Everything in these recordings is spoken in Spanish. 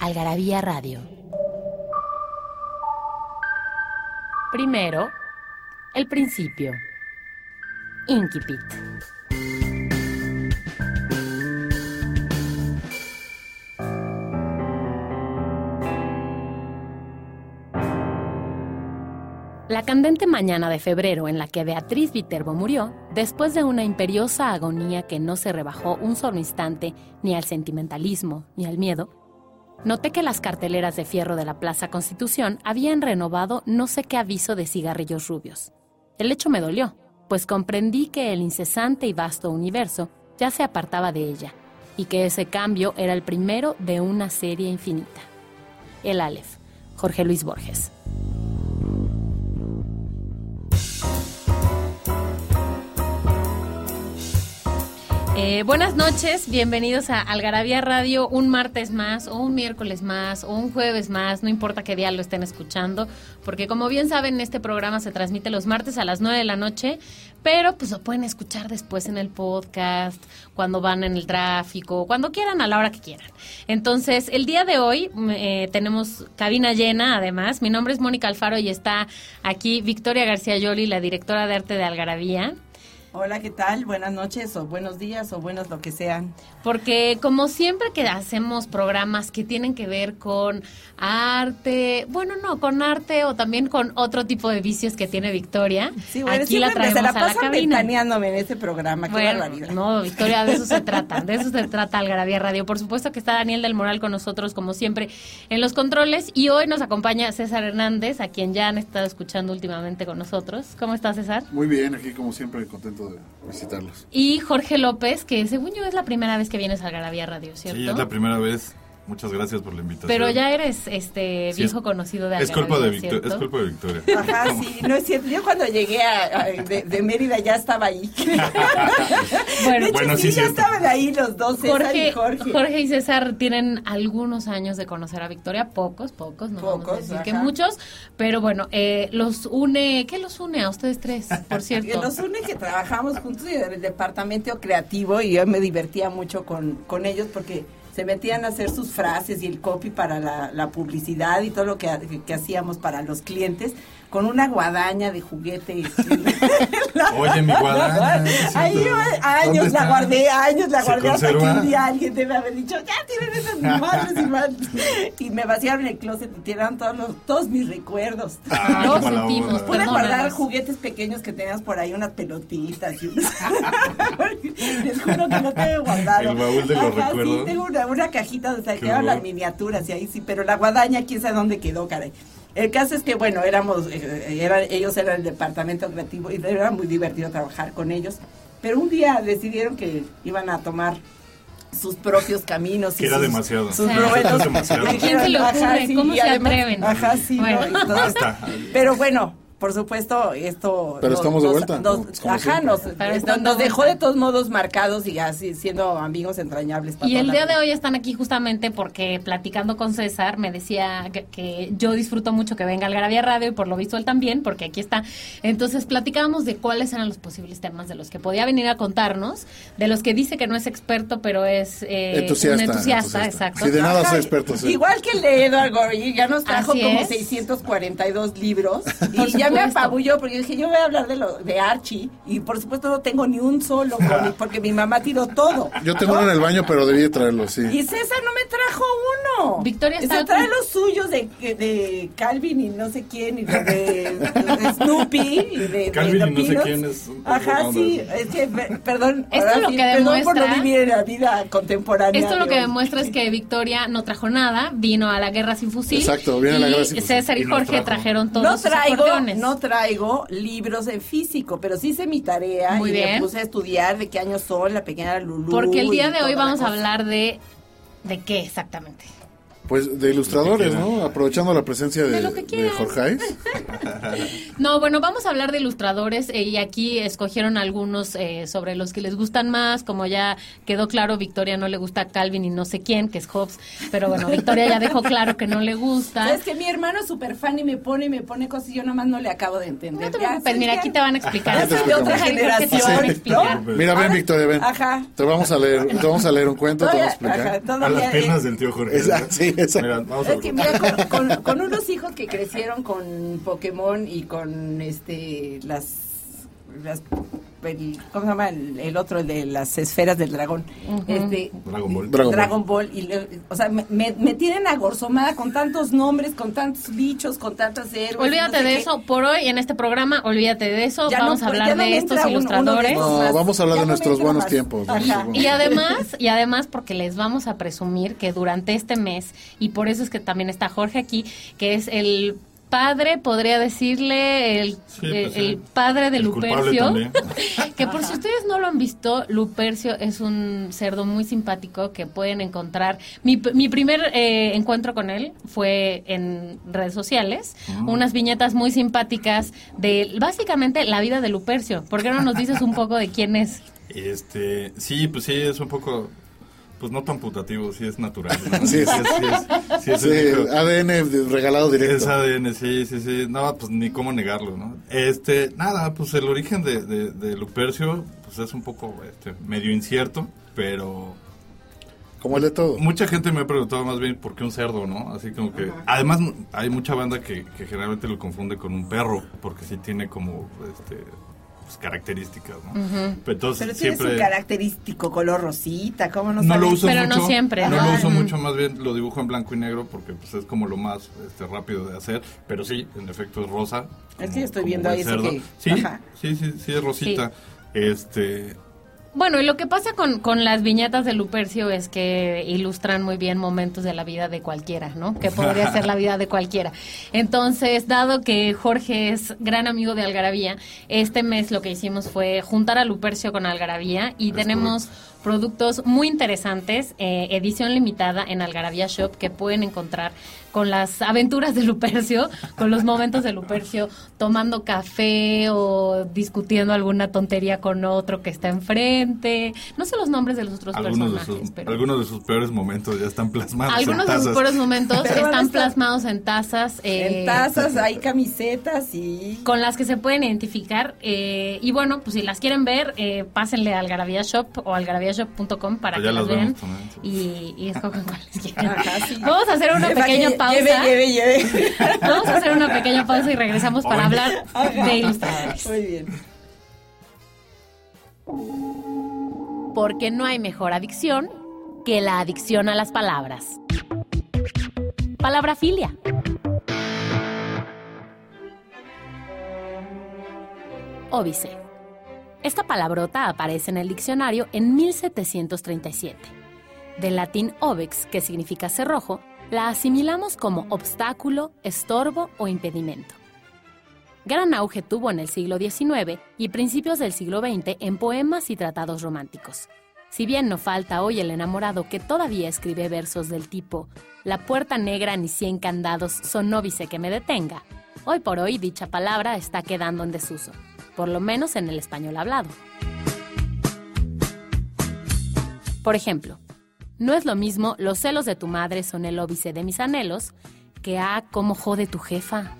Algarabía Radio. Primero, el principio. Inquipit. La candente mañana de febrero en la que Beatriz Viterbo murió, después de una imperiosa agonía que no se rebajó un solo instante ni al sentimentalismo ni al miedo, noté que las carteleras de fierro de la Plaza Constitución habían renovado no sé qué aviso de cigarrillos rubios. El hecho me dolió, pues comprendí que el incesante y vasto universo ya se apartaba de ella, y que ese cambio era el primero de una serie infinita. El Aleph, Jorge Luis Borges. Eh, buenas noches, bienvenidos a Algarabía Radio, un martes más, o un miércoles más, o un jueves más, no importa qué día lo estén escuchando, porque como bien saben, este programa se transmite los martes a las 9 de la noche, pero pues lo pueden escuchar después en el podcast, cuando van en el tráfico, cuando quieran, a la hora que quieran. Entonces, el día de hoy eh, tenemos cabina llena, además. Mi nombre es Mónica Alfaro y está aquí Victoria García Yoli, la directora de arte de Algarabía. Hola, ¿qué tal? Buenas noches o buenos días o buenos lo que sean. Porque como siempre que hacemos programas que tienen que ver con arte, bueno, no, con arte o también con otro tipo de vicios que tiene Victoria. Sí, bueno, aquí la traemos la a la cabina. en este programa, qué barbaridad. No, Victoria, de eso se trata, de eso se trata Algarabía Radio. Por supuesto que está Daniel del Moral con nosotros como siempre en los controles y hoy nos acompaña César Hernández, a quien ya han estado escuchando últimamente con nosotros. ¿Cómo estás, César? Muy bien, aquí como siempre contento de visitarlos. Y Jorge López, que según yo es la primera vez que vienes a Garabía Radio, ¿cierto? Sí, es la primera vez. Muchas gracias por la invitación. Pero ya eres este viejo conocido de es culpa de, es culpa de Victoria. Ajá, sí, no es cierto. Yo cuando llegué a, de, Mérida ya estaba ahí. bueno, de hecho, sí, ya estaban ahí los dos, César Jorge, y Jorge. Jorge y César tienen algunos años de conocer a Victoria, pocos, pocos, no pocos, vamos a decir que muchos, pero bueno, eh, los une, ¿qué los une a ustedes tres, por cierto? Los une que trabajamos juntos en el departamento creativo y yo me divertía mucho con, con ellos porque se metían a hacer sus frases y el copy para la, publicidad y todo lo que, que, hacíamos para los clientes con una guadaña de juguete. Oye, mi guadaña. Ahí años la guardé, años la guardé hasta que un día alguien debe haber dicho, ya tienen esas madres y madres. Y me vaciaron el closet y tiraron todos, los, todos mis recuerdos. Ah, no sentimos. Pude guardar juguetes pequeños que tenías por ahí, unas pelotitas. Y Les juro que no tengo guardado. El baúl de los recuerdos. Sí, tengo una, una cajita donde quedaron las miniaturas y ahí sí, pero la guadaña, quién sabe dónde quedó, caray. El caso es que, bueno, éramos, eh, ellos eran el departamento creativo y era muy divertido trabajar con ellos. Pero un día decidieron que iban a tomar sus propios caminos. Que era demasiado. Sus demasiado. ¿Quién se lo ocurre? ¿Cómo se atreven? Ajá, sí. Bueno. pero bueno, por supuesto, esto... Pero estamos de vuelta. ajá, nos, nos, dejó de todos modos marcados y así siendo amigos entrañables. y el día de hoy están aquí justamente porque platicando con César me decía que, yo disfruto mucho que venga al Garabia Radio y por lo visto él también, porque aquí está. Entonces platicábamos de cuáles eran los posibles temas de los que podía venir a contarnos, de los que dice que no es experto, pero es eh, entusiasta, un entusiasta, exacto. Si de nada soy experto. Igual que el de Edward Gorey, ya nos trajo como 642 libros y ya me apabulló porque yo dije, yo voy a hablar de lo de Archie y por supuesto no tengo ni un solo porque mi mamá tiró todo. Yo tengo uno en el baño, pero debí traerlo, sí. Y César no me trajo uno. Victoria está Se trae los suyos de, de Calvin y no sé quién y de, Snoopy y de Calvin y no sé quién es. Ajá, sí, es que perdón, esto lo que demuestra por no vivir en la vida contemporánea. Esto lo que demuestra es que Victoria no trajo nada, vino a la guerra sin fusil. Exacto, viene a la guerra sin fusil. César y, Jorge trajeron todos no traigo, No traigo libros en físico, pero sí hice mi tarea y me puse a estudiar de qué años son la pequeña Lulu. Porque el día de hoy vamos a hablar de... ¿De qué exactamente? Pues de ilustradores, ¿no? Aprovechando la presencia de. Jorge. No, bueno, vamos a hablar de ilustradores eh, y aquí escogieron algunos eh, sobre los que les gustan más, como ya quedó claro, Victoria no le gusta Calvin y no sé quién, que es Hobbes, pero bueno, Victoria ya dejó claro que no le gusta. Es que mi hermano es súper fan y me pone y me pone cosas y yo nada más no le acabo de entender. No te preocupes, mira, aquí te van a explicar. Ya soy de otra Ay, ¿por qué te van a generación, explicar? ¿no? Mira, ven, Ahora- Victoria, ven. Ajá. Te vamos a leer, te vamos a leer un cuento, te vamos a ajá, explicar. A las piernas eh, del tío Jorge. Exacto, sí, exacto. Mira, vamos a Es que mira, con, con- con unos hijos que crecieron con Pokémon y con este las, las el- ¿cómo se llama el, el otro el de las esferas del dragón? Este Dragon Ball. Dragon Ball. Dragon Ball y le- o sea, me, me, tienen agorzomada con tantos nombres, con tantos bichos, con tantos héroes. Olvídate no sé de qué. eso, por hoy en este programa, olvídate de eso, Ya no, vamos a porque hablar no de estos entra un- uno de ilustradores. No, vamos a hablar Ya de no nuestros buenos más. tiempos, Y además, y además porque les vamos a presumir que durante este mes, y por eso es que también está Jorge aquí, que es el padre, podría decirle, el, Sí, pues el- sí. padre de El Lupercio. que por si ustedes no lo han visto, Lupercio es un cerdo muy simpático que pueden encontrar. Mi, mi primer eh, encuentro con él fue en redes sociales, Ah. unas viñetas muy simpáticas de básicamente la vida de Lupercio. ¿Por qué no nos dices un poco de quién es? Este, sí, pues sí, es un poco, pues no tan putativo, sí es natural. ¿no? Sí, sí. sí, es, sí es Sí. ADN regalado Es directo. ADN, sí, sí, sí. No, pues ni cómo negarlo, ¿no? Este, nada, pues el origen de, de, de Lupercio, pues es un poco este, medio incierto, pero Como el de todo. mucha gente me ha preguntado más bien por qué un cerdo, ¿no? Así como que, además hay mucha banda que, que generalmente lo confunde con un perro, porque sí tiene como, este, pues, características, ¿no? Entonces Pero tiene siempre... su característico color rosita, ¿cómo no No lo uso Pero no siempre, No lo uso mucho, más bien lo dibujo en blanco y negro porque pues es como lo más este, rápido de hacer. Pero sí, en efecto es rosa. Es como- que estoy viendo ahí eso cerdo. que- Sí, sí, sí, sí, es rosita. Este, Bueno, y lo que pasa con, con las viñetas de Lupercio es que ilustran muy bien momentos de la vida de cualquiera, ¿no? Que podría ser la vida de cualquiera. Entonces, dado que Jorge es gran amigo de Algarabía, este mes lo que hicimos fue juntar a Lupercio con Algarabía y Es tenemos productos muy interesantes, eh, edición limitada en Algarabía Shop que pueden encontrar con las aventuras de Lupercio, con los momentos de Lupercio, tomando café o discutiendo alguna tontería con otro que está enfrente. No sé los nombres de los otros algunos, de personajes, sus, pero algunos de sus peores momentos ya están plasmados. algunos en de sus peores momentos Pero están estar- plasmados en tazas. eh, En tazas, hay camisetas y... con las que se pueden identificar. eh, y bueno, pues si las quieren ver, eh, pásenle al Algarabía Shop o algarabiashop.com para Pues que las vean también, y, y escojan cuáles. Ajá, sí. Vamos a hacer una pequeña que- pausa. Lleve, lleve, lleve. Vamos a hacer una pequeña pausa y regresamos para Oye. hablar de ilustradores. Muy bien. Porque no hay mejor adicción que la adicción a las palabras. Palabrafilia. Óbice. Esta palabrota aparece en el diccionario en 1737. Del latín obex, que significa cerrojo, la asimilamos como obstáculo, estorbo o impedimento. Gran auge tuvo en el siglo XIX y principios del siglo XX en poemas y tratados románticos. Si bien no falta hoy el enamorado que todavía escribe versos del tipo La puerta negra ni cien candados son óbice que me detenga, hoy por hoy dicha palabra está quedando en desuso, por lo menos en el español hablado. Por ejemplo, no es lo mismo los celos de tu madre son el óbice de mis anhelos que a cómo jode tu jefa.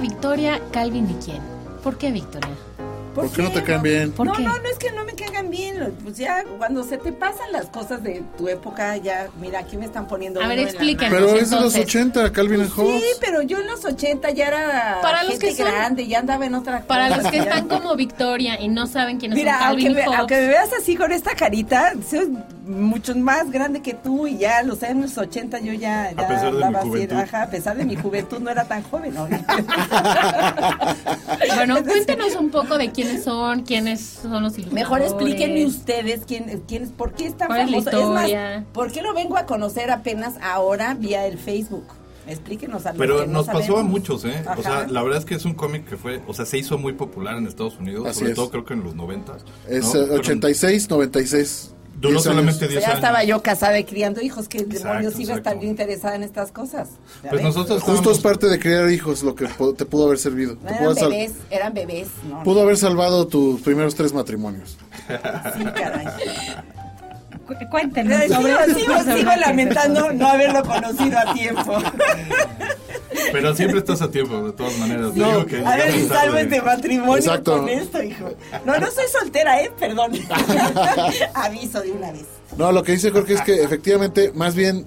A Victoria, Calvin y quién. ¿Por qué Victoria? ¿Por, qué no te caen bien? ¿Por no, qué? no, no es que no me caigan bien. Pues ya cuando se te pasan las cosas de tu época, ya, mira, aquí me están poniendo. A ver, mano. Pero es de los entonces. 80, Calvin and Sí, Hobbes. pero yo en los 80 ya era Para los gente que son- grande, ya andaba en otra Para cosa, los que ya están como Victoria y no saben quiénes Mira, son Calvin aunque me, y Hobbes. aunque me veas así con esta carita, soy mucho más grande que tú y ya los años 80 yo ya, ya pesar de mi andaba así, juventud. ajá, a pesar de mi juventud no era tan joven, ¿no? Bueno, cuéntenos un poco de quiénes son, quiénes son los ilustradores. Mejor explíquenme ustedes quién, quién es, por qué es tan ¿Cuál es la famoso. Es más? ¿por qué lo vengo a conocer apenas ahora vía el Facebook? Explíquenos a los Pero no nos pasó a muchos, ¿eh? O sea, la verdad es que es un cómic que fue, o sea, se hizo muy popular en Estados Unidos, Así sobre es. todo creo que en los 90. Es ¿no? eh, 86, 96. Duró 10 años. solamente O 10 sea, ya años. estaba yo casada y criando hijos, que demonios iba a estar yo interesada en estas cosas. ¿Ya Pues nosotros Justo es parte de criar hijos lo que te pudo haber servido. No, pudo, eran sal- bebés, eran bebés, no, pudo haber salvado tus primeros tres matrimonios. sí, caray. Cu- Cuéntenos Sigo, sobre sigo, sigo lamentando no haberlo conocido a tiempo. Pero siempre estás a tiempo, de todas maneras. No, Digo que a ver si salvo este matrimonio Exacto. con esto, hijo. No, no soy soltera, ¿eh? Perdón. Aviso de una vez. No, lo que dice Jorge es que efectivamente, más bien,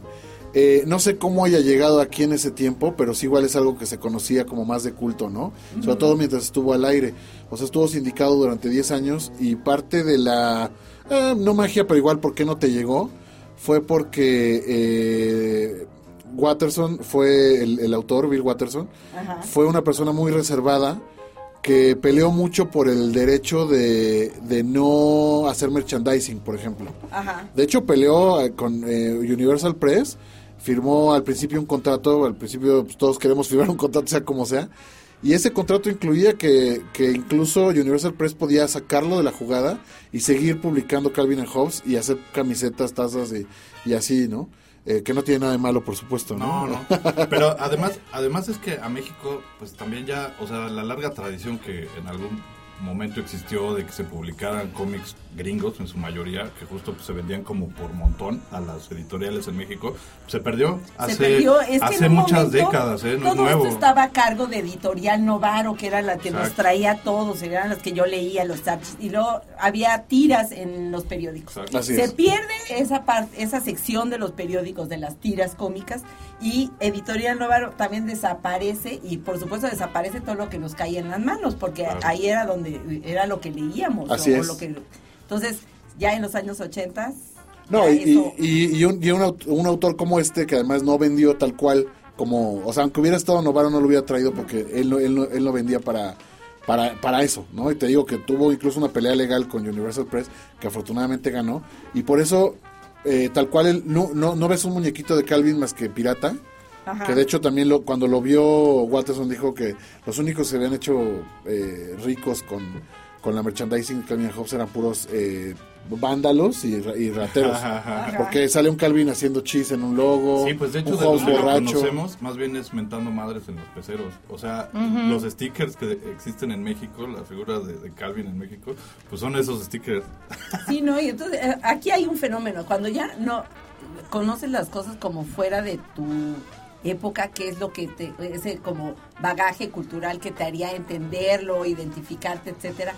eh, no sé cómo haya llegado aquí en ese tiempo, pero sí igual es algo que se conocía como más de culto, ¿no? Sobre todo mientras estuvo al aire. O sea, estuvo sindicado durante 10 años y parte de la, eh, no magia, pero igual, ¿por qué no te llegó? Fue porque eh, Watterson fue el, el autor, Bill Watterson, Ajá. fue una persona muy reservada que peleó mucho por el derecho de, de no hacer merchandising, por ejemplo. Ajá. De hecho, peleó eh, con eh, Universal Press, firmó al principio un contrato, al principio pues, todos queremos firmar un contrato sea como sea, y ese contrato incluía que, que incluso Universal Press podía sacarlo de la jugada y seguir publicando Calvin and Hobbes y hacer camisetas, tazas y, y así, ¿no? Eh, que no tiene nada de malo, por supuesto, ¿no? No, no. Pero además, además es que a México, pues también ya, o sea, la larga tradición que en algún momento existió de que se publicaran cómics gringos en su mayoría, que justo pues, se vendían como por montón a las editoriales en México, se perdió hace, se perdió. Es que hace muchas momento décadas, ¿eh? No es todo nuevo. esto estaba a cargo de Editorial Novaro, que era la que nos Exacto. traía a todos, eran las que yo leía, los archivos, y luego había tiras en los periódicos. Exacto. Así Se es. pierde esa parte, esa sección de los periódicos, de las tiras cómicas, y Editorial Novaro también desaparece, y por supuesto desaparece todo lo que nos caía en las manos, porque Claro. ahí era donde era lo que leíamos. Así o es. Lo que, entonces, ya en los años 80 No, y, eso- y- y un, y un un autor como este, que además no vendió tal cual, como, o sea, aunque hubiera estado Novaro no lo hubiera traído porque él no, él no, él no vendía para, para, para eso, ¿no? Y te digo que tuvo incluso una pelea legal con Universal Press, que afortunadamente ganó, y por eso, eh, tal cual, él, no, no, no ves un muñequito de Calvin más que pirata, Ajá. que de hecho también lo, cuando lo vio Watterson dijo que los únicos que se habían hecho eh, ricos con, con la merchandising de Calvin and Hobbes eran puros eh, vándalos y, y rateros. Ajá, ajá, ajá. Porque sale un Calvin haciendo chis en un logo, Sí, pues de hecho un de Hobbes donde lo borracho. conocemos, más bien es mentando madres en los peceros. O sea, los stickers que existen en México, la figura de, de Calvin en México, pues son esos stickers. Sí, ¿no? Y entonces eh, aquí hay un fenómeno. Cuando ya no conoces las cosas como fuera de tu época, que es lo que te, ese como bagaje cultural que te haría entenderlo, identificarte, etcétera,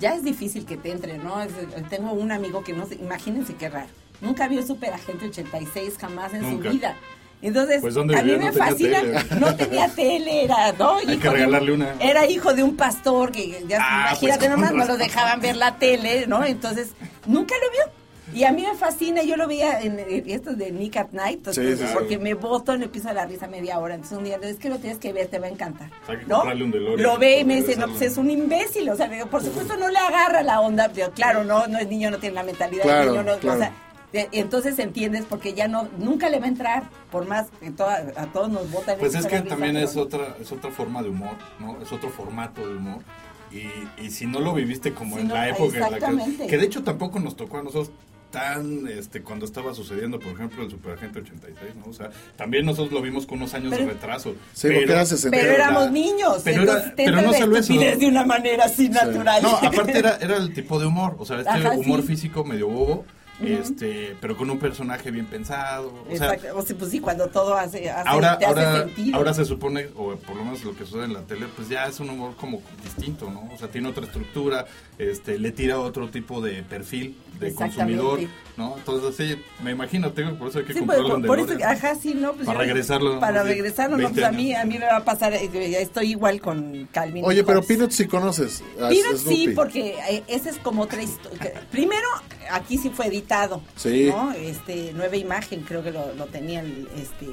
ya es difícil que te entre, ¿no? Es- eh, tengo un amigo que no sé, imagínense qué raro. Nunca vio Super Agente 86 jamás en Nunca. su vida. Entonces, Pues, ¿dónde a mí me fascina. tele. No tenía tele, era, ¿no? Hay Hijo que de- regalarle una. Era hijo de un pastor que ya Ah, imagínate pues, nomás, no lo dejaban ver la tele, ¿no? Entonces, nunca lo vio. Y a mí me fascina, yo lo veía en, en esto de Nick at Night, Sí, entonces, sí, sí. porque me boto en el piso de la risa media hora. Entonces un día, es que lo tienes que ver, te va a encantar. Hay que ¿no? un Lo ve y me dice, no, pues es un imbécil. O sea, digo, por supuesto no le agarra la onda. Digo, claro, no, no es niño, no tiene la mentalidad Claro, niño. No, claro. O sea, entonces entiendes porque ya no, nunca le va a entrar, por más que toda- a todos nos el Pues es que también es otra, es otra forma de humor, ¿no? Es otro formato de humor. Y, y si no lo viviste como en no, la época en la que... exactamente. Que de hecho tampoco nos tocó a nosotros tan, este, cuando estaba sucediendo, por ejemplo, el Superagente 86, ¿no? O sea, también nosotros lo vimos con unos años Pero- de retraso. Sí, porque era 60. Pero pero éramos la- niños, pero era- pero no solo eso. de una manera así natural. No, aparte era, era el tipo de humor, o sea, este Ajá, humor sí. físico medio bobo, este, pero con un personaje bien pensado. O sea, Exacto. O sea, pues sí, cuando todo hace, hace- ahora, te hace ahora, sentido. ahora se supone, o por lo menos lo que sucede en la tele, pues ya es un humor como distinto, ¿no? O sea, tiene otra estructura, este, le tira otro tipo de perfil de Exactamente. consumidor, ¿no? Entonces, sí, me imagino, tengo, por eso hay que Sí, pues, comprarlo por, en por eso, ajá, sí, no, pues Para yo- regresarlo, Para regresarlo, no, 20 pues a mí, a mí me va a pasar, eh, ya estoy igual con Calvin. Oye, pero. Peanuts sí conoces. a Peanuts sí, porque eh, esa es como otra historia. Primero, aquí sí fue editado, Sí. ¿no? Este, nueva imagen, creo que lo, lo tenían, este,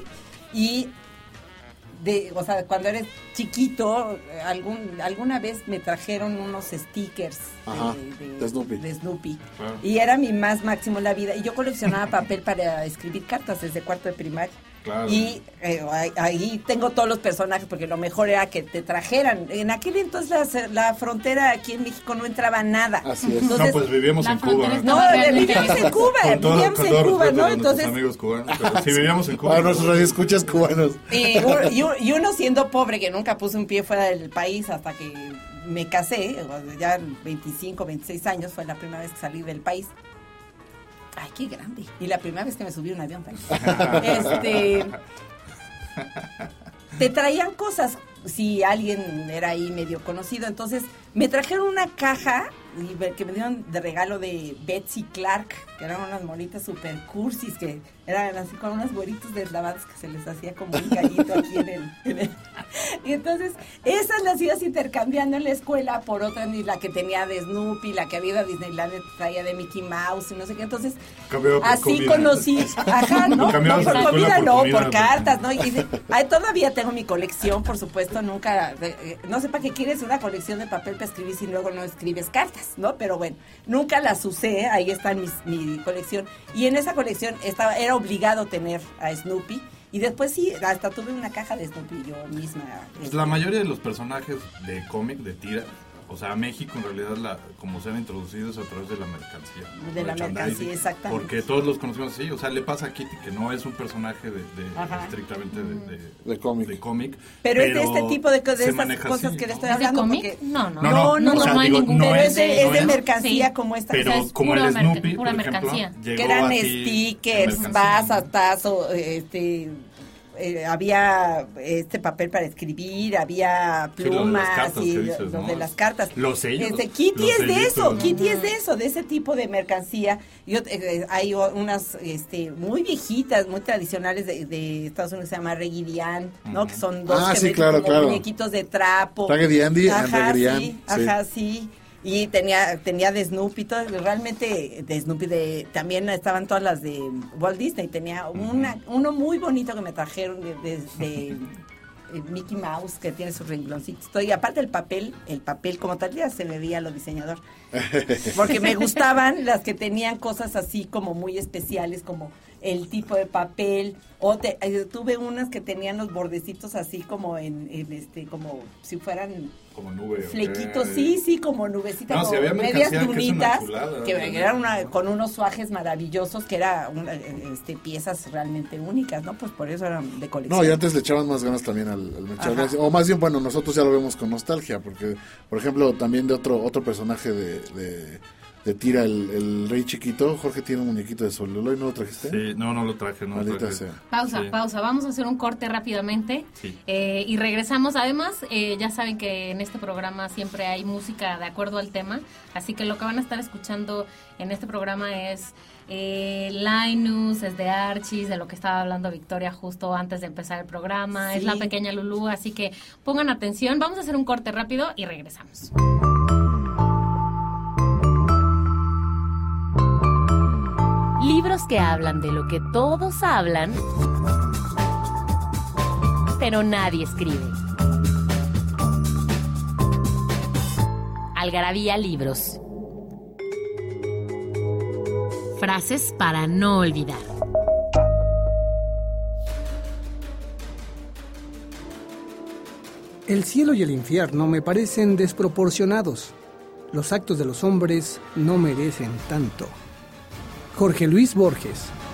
y de, o sea, cuando eres chiquito, algún, alguna vez me trajeron unos stickers Ajá, de Snoopy. de Snoopy. Claro. Y era mi más máximo en la vida. Y yo coleccionaba papel para escribir cartas desde cuarto de primaria. Claro. Y eh, ahí, tengo todos los personajes, porque lo mejor era que te trajeran. En aquel entonces la, la frontera aquí en México no entraba nada. Así es. Entonces, no, pues vivíamos en Cuba. no, eh, vivíamos en Cuba, vivíamos en Cuba, ¿no? Entonces, amigos cubanos, pero sí vivíamos en Cuba. Para nuestros radioescuchas cubanos. y, un- y y uno siendo pobre, que nunca puse un pie fuera del país hasta que me casé, ya 25, 26 años, fue la primera vez que salí del país. Ay, qué grande. Y la primera vez que me subí a un avión también. este. Te traían cosas si alguien era ahí medio conocido. Entonces, me trajeron una caja y que me dieron de regalo de Betsy Clark, que eran unas monitas super cursis, que eran así con unos güeritos deslavados que se les hacía como un gallito aquí en el, en el- Y entonces, esas las ibas intercambiando en la escuela por otras, y la que tenía de Snoopy, la que había ido a Disneyland traía de Mickey Mouse y no sé qué. Entonces, Cambiaba por así comida. conocí, ajá, no, por comida, por no, comida, por cartas, ¿no? Y dice, ay, todavía tengo mi colección, por supuesto, nunca, eh, no sé para qué quieres una colección de papel escribir si luego no escribes cartas, ¿no? Pero bueno, nunca las usé, ahí está mi colección. Y en esa colección estaba, era obligado tener a Snoopy. Y después sí, hasta tuve una caja de Snoopy yo misma. Pues la mayoría de los personajes de cómic, de tira, o sea, México en realidad, la, como se han introducido es a través de la mercancía. De la mercancía, exactamente. Porque todos los conocemos así, o sea, le pasa a Kitty que no es un personaje de, estrictamente de, de, De cómic. de cómic, pero, es de este tipo de, estas cosas así, que le estoy ¿Es de hablando. cómic? No, no. No, No, no, o sea, no hay digo, ningún- no pero es de, es de mercancía Sí. como esta. Pero O sea, es como pura el Snoopy, pura por ejemplo, que eran stickers, vas, tazo, este, eh, había este papel para escribir, había Sí, lo de las plumas cartas y que lo- dices, lo ¿no? de las cartas. Los sellos, Este, Kitty los es de eso, ¿no? Kitty es de eso, de ese tipo de mercancía. Y ot- eh, hay unas este, muy viejitas, muy tradicionales de, de Estados Unidos, se llama Reggie Diane, ¿no? Ujú. Que son dos Ah, que sí, meten claro, como claro. muñequitos de trapo. And Ajá, sí, sí. ajá, sí. Y tenía, tenía de Snoopy, todo, realmente de Snoopy, de, también estaban todas las de Walt Disney. Tenía una, uno muy bonito que me trajeron de, de- de, eh, Mickey Mouse, que tiene sus rengloncitos. Y aparte el papel, el papel como tal, ya se me veía lo diseñador. Porque me gustaban las que tenían cosas así como muy especiales, como el tipo de papel. O te- eh, tuve unas que tenían los bordecitos así como en, en este, como si fueran Como nube. flequitos, sí, sí, como nubecitas, No, como había medias que dunitas, que ¿no? eran una- con unos suajes maravillosos, que eran este, piezas realmente únicas, ¿no? Pues por eso eran de colección. No, y antes le echaban más ganas también al, al. O más bien, bueno, nosotros ya lo vemos con nostalgia, porque, por ejemplo, también de otro otro personaje de, de, de tira, el, el rey chiquito, Jorge tiene un muñequito de Soluloy, ¿no lo trajiste? Sí, no, no lo traje, no lo Maldita traje. sea. Pausa, Sí. pausa. Vamos a hacer un corte rápidamente Sí. eh, y regresamos. Además, eh, ya saben que en este programa siempre hay música de acuerdo al tema, así que lo que van a estar escuchando en este programa es eh, Linus, es de Archis, de lo que estaba hablando Victoria justo antes de empezar el programa, es la pequeña Lulú, así que pongan atención. Vamos a hacer un corte rápido y regresamos. Libros que hablan de lo que todos hablan, pero nadie escribe. Algarabía Libros. Frases para no olvidar. El cielo y el infierno me parecen desproporcionados. Los actos de los hombres no merecen tanto. Jorge Luis Borges.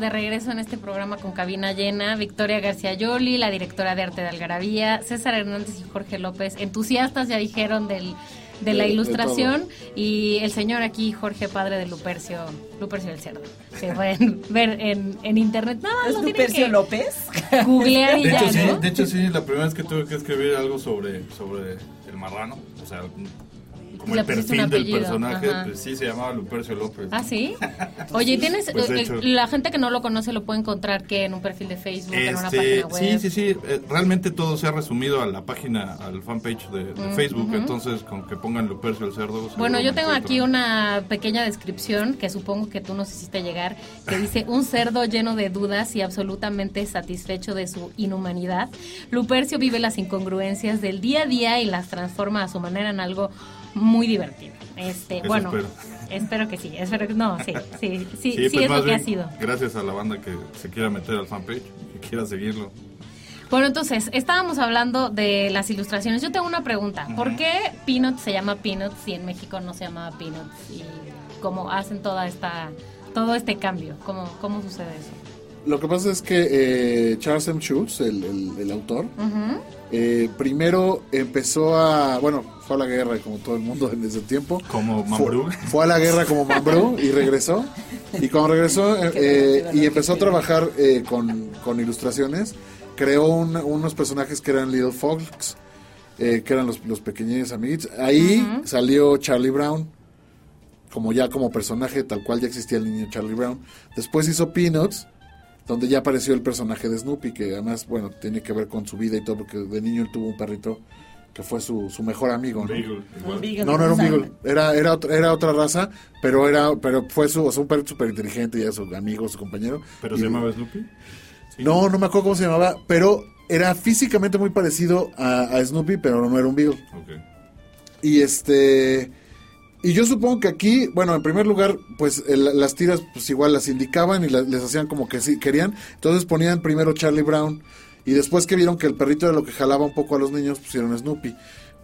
De regreso en este programa con cabina llena. Victoria García Yoli, la directora de arte de Algarabía, César Hernández y Jorge López, entusiastas ya dijeron del, de la De- de ilustración, y el señor aquí, Jorge, padre de Lupercio, Lupercio del Cerdo, que pueden ver en, en internet. No, ¿Es no Lupercio que López? googlear y De ya, hecho, sí, ¿no? de hecho, sí, la primera vez que tuve que escribir algo sobre, sobre el marrano, o sea, como el perfil del personaje, pues sí, se llamaba Lupercio López. Ah, sí. Oye, ¿tienes, Pues, eh, la gente que no lo conoce lo puede encontrar que en un perfil de Facebook, en una Este, página web. sí, sí, sí. eh, realmente todo se ha resumido a la página, al fanpage de, de Facebook. Entonces, con que pongan Lupercio el cerdo. Bueno, yo tengo aquí una pequeña descripción que supongo que tú nos hiciste llegar, que dice un cerdo lleno de dudas y absolutamente satisfecho de su inhumanidad. Lupercio vive las incongruencias del día a día y las transforma a su manera en algo muy divertido. Este, Eso bueno, espero. espero que sí, espero que no, sí, sí, sí, sí, pues, es lo que ha sido. Gracias a la banda que se quiera meter al fanpage y que quiera seguirlo. Bueno, entonces, estábamos hablando de las ilustraciones. Yo tengo una pregunta. ¿Por qué Peanuts se llama Peanuts si en México no se llamaba Peanuts? Y cómo hacen toda esta, todo este cambio. ¿Cómo, cómo sucede eso? Lo que pasa es que eh, Charles M. Schultz, el, el- el autor, eh, primero empezó a, bueno, fue a la guerra como todo el mundo en ese tiempo. Como Mambrú. fue a la guerra como Mambrú y regresó. Y cuando regresó eh, y empezó a trabajar eh, con, con ilustraciones, creó un- unos personajes que eran Little Fox, eh, que eran los, los pequeños amiguitos. Ahí salió Charlie Brown, como ya como personaje, tal cual ya existía el niño Charlie Brown. Después hizo Peanuts, donde ya apareció el personaje de Snoopy, que además, bueno, tiene que ver con su vida y todo, porque de niño él tuvo un perrito que fue su, su mejor amigo, ¿no? Beagle. Un Beagle No, no era un. Beagle, era, era, otra, era otra raza, pero era pero fue su, o sea, un perrito súper inteligente, ya su amigo, su compañero. ¿Pero Y- se llamaba Snoopy? Sí. No, no me acuerdo cómo se llamaba, pero era físicamente muy parecido a, a Snoopy, pero no era un Beagle. Y este. Y yo supongo que aquí, bueno, en primer lugar, pues el- las tiras, pues igual las indicaban y les hacían como que sí querían. Entonces ponían primero Charlie Brown y después que vieron que el perrito era lo que jalaba un poco a los niños, pusieron Snoopy.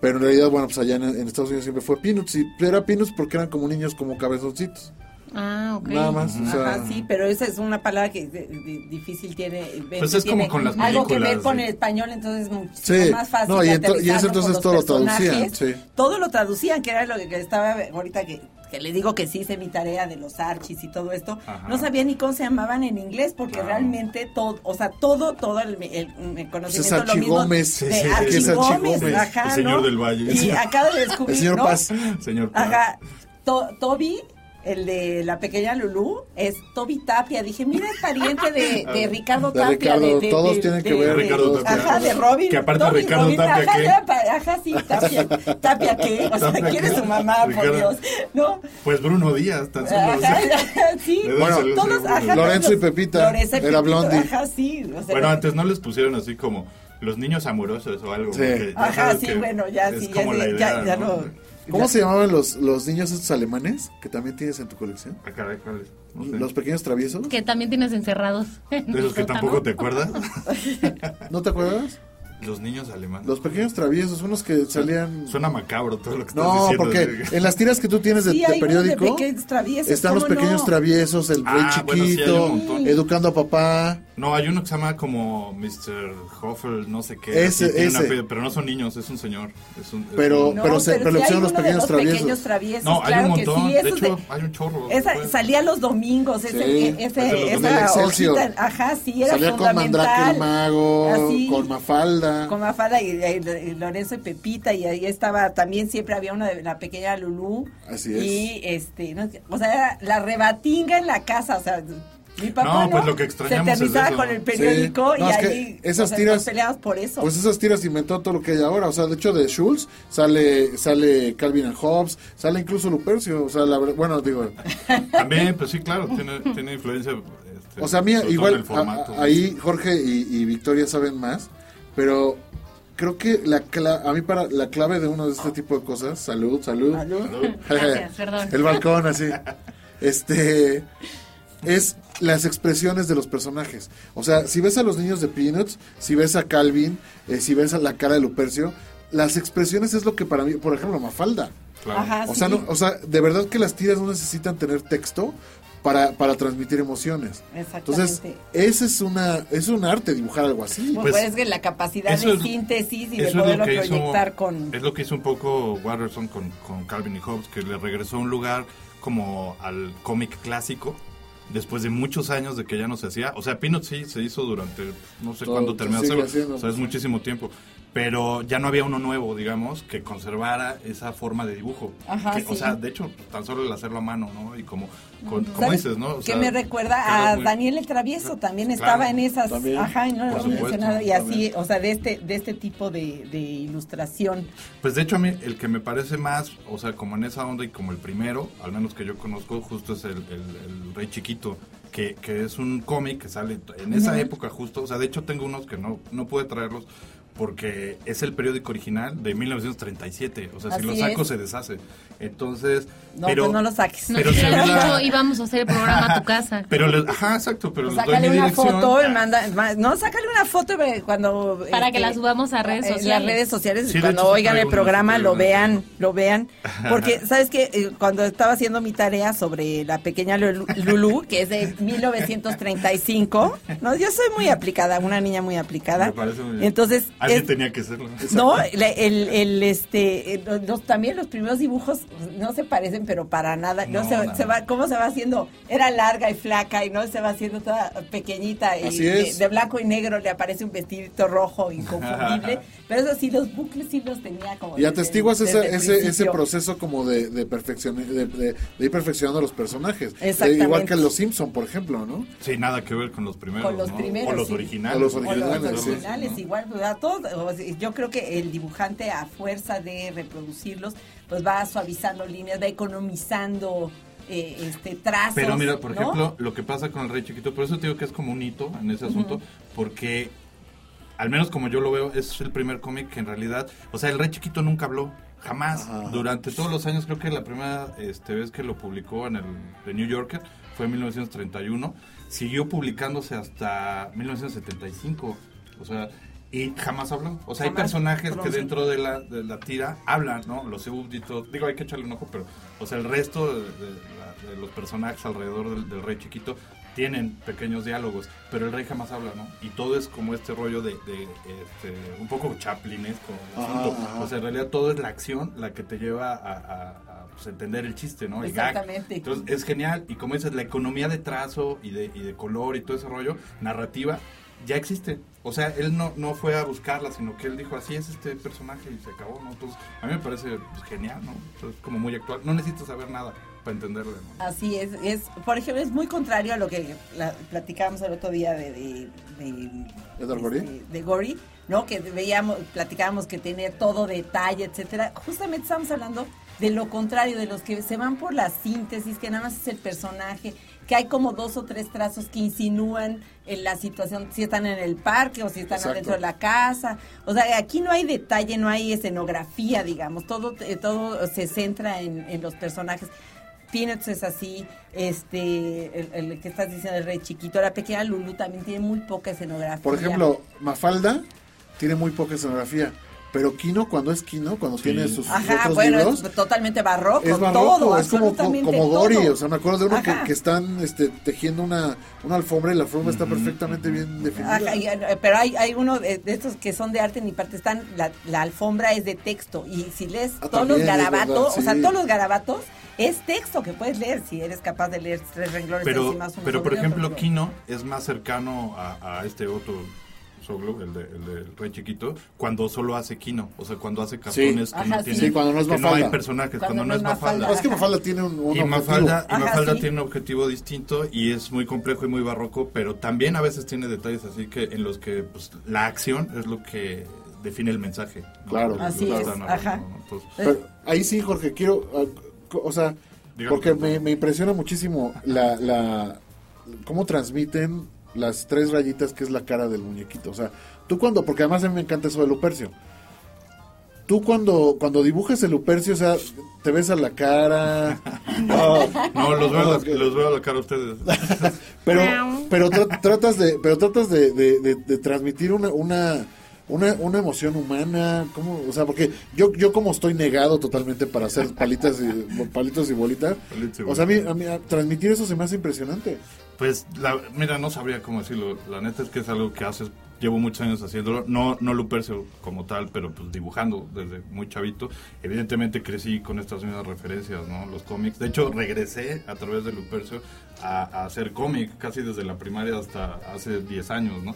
Pero en realidad, bueno, pues allá en, en Estados Unidos siempre fue Peanuts. Y era Peanuts porque eran como niños como cabezoncitos. Ah, ok. Nada más. o sea, Ajá, sí, pero esa es una palabra que de- de- difícil tiene. ven, Pues es tiene como con las Algo que ver con el español, entonces es Sí, más fácil. no, y ento- y aterrizarlo ese entonces todo lo traducían, sí. Todo lo traducían, que era lo que, que estaba ahorita que, que le digo que sí hice mi tarea de los archis y todo esto. Ajá. No sabía ni cómo se llamaban en inglés, porque Claro. realmente todo, o sea, todo, todo el, el- el conocimiento. Pues es lo mismo Archigómez. de Sí, sí, Archie que es Archie Gómez, Gómez. ajá, El señor ¿no? del Valle. Y acabo de descubrir. El señor ¿no? Paz. Señor Paz. Ajá. To- Toby, el de la pequeña Lulú, es Toby Tapia. Dije, mira, es pariente de, de Ricardo De Tapia. Ricardo, todos tienen que ver, Ricardo Tapia. Ajá, de Robin. Que aparte Toby Ricardo Robin, Tapia, ajá, ¿qué? ya, Ajá, sí, Tapia. ¿Tapia qué? O sea, Tapia, ¿quién es su mamá, por Ricardo. Dios? ¿No? Pues Bruno Díaz, tan solo. Ajá, sí. ¿De Bueno, Todos, ajá? Lorenzo y Pepita, Lorenzo y era Pepito, Blondie. Ajá, sí. o sea, Bueno, antes no les pusieron así como los niños amorosos o algo. Sí. ya Ajá, sí, que bueno, ya sí, ya, como sí, la ya, idea, ya ¿no? no. ¿Cómo se llamaban los, los niños estos alemanes que también tienes en tu colección? Ah, caray, ¿cuál es? No sé. Los pequeños traviesos. Que también tienes encerrados. en De esos que tampoco te acuerdas. ¿No te acuerdas? Los niños alemanes. Los pequeños traviesos, unos que salían... Suena macabro todo lo que estás No, diciendo. porque así. en las tiras que tú tienes de, Sí, de de periódico pequeños traviesos, están los ¿cómo pequeños no? traviesos, el rey Ah, bueno, sí, hay chiquito, educando a papá. No, hay uno que se llama como Mr. Hoffel, no sé qué. Ese, así, tiene una ese. pero no son niños, es un señor. Es un, es Pero- un- pero se- pero los de pequeños traviesos. pequeños traviesos, No, hay claro un que montón. sí, de hecho, de- hay un chorro. Esa, salía los domingos, ese, Sí, ese, ese los esa ajá, sí, era Salía con fundamental. Mandrake el mago, con Mafalda. Con Mafalda y, y- y Lorenzo y Pepita, y ahí estaba, también siempre había una de la pequeña Lulú. Así es. Y, este, no, o sea, era la rebatinga en la casa, o sea, mi papá No, no, pues lo que se es eternizaba eso. con el periódico Sí. No, y es que ahí esas o sea, tiras- nos peleamos por eso. Pues esas tiras inventó todo lo que hay ahora. O sea, de hecho, de Schultz sale, sale Calvin and Hobbes, sale incluso Lupercio. O sea, la, bueno, digo, También, pues sí, claro, tiene, tiene influencia. este, o sea, a mí sobre todo en igual, a- ahí Jorge y, y Victoria saben más, pero creo que la cla- a mí para la clave de uno de este tipo de cosas, salud, salud. Gracias, perdón. El balcón así. Este es las expresiones de los personajes. O sea, si ves a los niños de Peanuts, si ves a Calvin, eh, si ves a la cara de Lupercio, las expresiones es lo que para mí, por ejemplo, Mafalda. Claro. Ajá, O sí. sea, no, o sea, de verdad que las tiras no necesitan tener texto para, para transmitir emociones. Entonces, ese es una es un arte dibujar algo así. Pues, Pues, es que la capacidad de es- síntesis y de Eso es lo poderlo que hizo, proyectar con... es lo que hizo un poco Watterson con, con Calvin y Hobbes, que le regresó a un lugar como al cómic clásico, después de muchos años de que ya no se hacía. O sea, Peanuts sí se hizo durante, no sé cuándo terminó o sea, es muchísimo tiempo. Pero ya no había uno nuevo, digamos, que conservara esa forma de dibujo. Ajá, Que, O sí. sea, de hecho, tan solo el hacerlo a mano, ¿no? Y como, con- como ¿Sabes dices, ¿no? O que sea, me recuerda a muy- Daniel el Travieso, también Claro, estaba en esas, también, ajá, y no lo mencionado, y así, también. o sea, de este, de este tipo de, de ilustración. Pues de hecho a mí el que me parece más, o sea, como en esa onda y como el primero, al menos que yo conozco, justo es el, el- el Rey Chiquito, que, que es un cómic que sale en esa época justo, o sea, de hecho tengo unos que no, no pude traerlos porque es el periódico original de 1937, o sea, si lo saco es. se deshace. Entonces, No, pero pues no lo saques. Pero ve la- dicho, íbamos a hacer el programa a tu casa. pero les- ajá, exacto, pero les doy Sácale mi una foto y manda, no, sácale una foto cuando... Para este, que la subamos a redes las sociales. redes sociales, Sí, cuando hecho, oigan el programa, lo vean, lo vean. Porque, ¿sabes qué? Cuando estaba haciendo mi tarea sobre la pequeña Lulu, Lulú, que es de 1935, no, yo soy muy aplicada, una niña muy aplicada. Me parece muy bien. Entonces, Así es- tenía que serlo. no, el, el, este, eh, los- también los primeros dibujos no se parecen, pero para nada. No, No, se, se va, cómo se va haciendo. Era larga y flaca y no se va haciendo toda pequeñita y Así de, es. de blanco y negro le aparece un vestidito rojo inconfundible. pero eso sí, los bucles sí los tenía como. Y desde- atestiguas ese, desde ese, ese proceso como de, de, perfeccion- de, de- de ir perfeccionando a los personajes. Eh, Exactamente. igual que los Simpson, por ejemplo, ¿no? Sí, nada que ver con los primeros, Con los ¿no? primeros, o los sí. originales. O los O los originales, sí. originales, ¿no? igual, pues, a todos, yo creo que el dibujante a fuerza de reproducirlos, pues va suavizando líneas, va economizando eh, este trazos. Pero mira, por ¿no? ejemplo, lo que pasa con el Rey Chiquito, por eso te digo que es como un hito en ese asunto, porque al menos como yo lo veo, es el primer cómic que en realidad, o sea, el Rey Chiquito nunca habló, jamás. Durante todos los años, creo que la primera este, vez que lo publicó en el The New Yorker fue en 1931, siguió publicándose hasta 1975, o sea, y jamás habló. O sea, hay personajes que dentro de la, de la tira hablan, ¿no? Los súbditos, digo, hay que echarle un ojo, pero, o sea, el resto de, de la- de los personajes alrededor del, del rey chiquito tienen pequeños diálogos, pero el rey jamás habla, ¿no? Y todo es como este rollo de, de, este, un poco chaplinesco. O sea, en realidad todo es la acción la que te lleva a, a- a, pues, entender el chiste, ¿no? El gag. Exactamente. Entonces es genial. Y como dices, la economía de trazo y de, y de color y todo ese rollo, narrativa, ya existe. O sea, él no, no fue a buscarla, sino que él dijo, así es este personaje y se acabó, ¿no? Entonces, a mí me parece pues, genial, ¿no? Entonces, como muy actual. No necesitas saber nada para entenderle, ¿no? Así es, es, por ejemplo, es muy contrario a lo que la- platicábamos el otro día de, de, de, ¿Edward Gorey? este, de Gorey, ¿no? Que veíamos, platicábamos que tiene todo detalle, etcétera. Justamente estamos hablando de lo contrario, de los que se van por la síntesis, que nada más es el personaje, que hay como dos o tres trazos que insinúan en la situación, si están en el parque o si están Exacto. adentro de la casa. O sea, aquí no hay detalle, no hay escenografía, digamos, todo, eh, todo se centra en, en los personajes. Peanuts es así, este, el, el que estás diciendo, el rey chiquito, la pequeña Lulu también tiene muy poca escenografía. Por ejemplo, Mafalda tiene muy poca escenografía, pero Kino, cuando es Kino, cuando Sí. tiene sus, sus Ajá, otros bueno, libros, es totalmente barroco, es barroco, todo, es como, absolutamente como Gori, todo. o sea, me acuerdo de uno que, están este, tejiendo una, una alfombra y la forma está perfectamente bien definida. Ajá, y, eh, pero hay, hay uno de, de estos que son de arte ni parte están la, la alfombra es de texto y si lees Ah, todos los garabatos, o sea, todos los garabatos es texto que puedes leer si eres capaz de leer tres renglones Pero, encima pero por ejemplo. Kino es más cercano a, a este otro Soglo, el, de, el del Rey Chiquito, cuando solo hace Kino, o sea, cuando hace cartones que, Ajá, no sí. tienen, Sí, cuando no es que no hay personajes, Cuando cuando, no no es Mafalda. Mafalda. es que Mafalda tiene un, un Y objetivo. Mafalda, y Ajá, Mafalda sí. tiene un objetivo distinto y es muy complejo y muy barroco, pero también a veces tiene detalles así que en los que pues, la acción es lo que define el mensaje. ¿no? Claro. Así está es, narrando, ajá. ¿no? Entonces, Pero ahí sí, Jorge, quiero, co- o sea, Dígame. porque me, me impresiona muchísimo la, la, cómo transmiten las tres rayitas que es la cara del muñequito. O sea, Tú cuando, porque además a mí me encanta eso del Lupercio. Tú cuando, cuando dibujas el Lupercio, o sea, te ves a la cara. ah, No, los veo, a la- Ok. los veo a la cara a ustedes. pero pero tra- tratas de pero tratas de, de- de- de transmitir una una una, una emoción humana ¿cómo? o sea porque yo yo como estoy negado totalmente para hacer palitas y palitos y bolitas o sea a mí, a mí a- transmitir eso se me hace impresionante Pues, la, mira, no sabría cómo decirlo. La neta es que es algo que haces, llevo muchos años haciéndolo. No, no Lupercio como tal, pero pues dibujando desde muy chavito. Evidentemente crecí con estas mismas referencias, ¿no? Los cómics. De hecho, regresé a través de Lupercio a, a hacer cómic casi desde la primaria hasta hace 10 años, ¿no?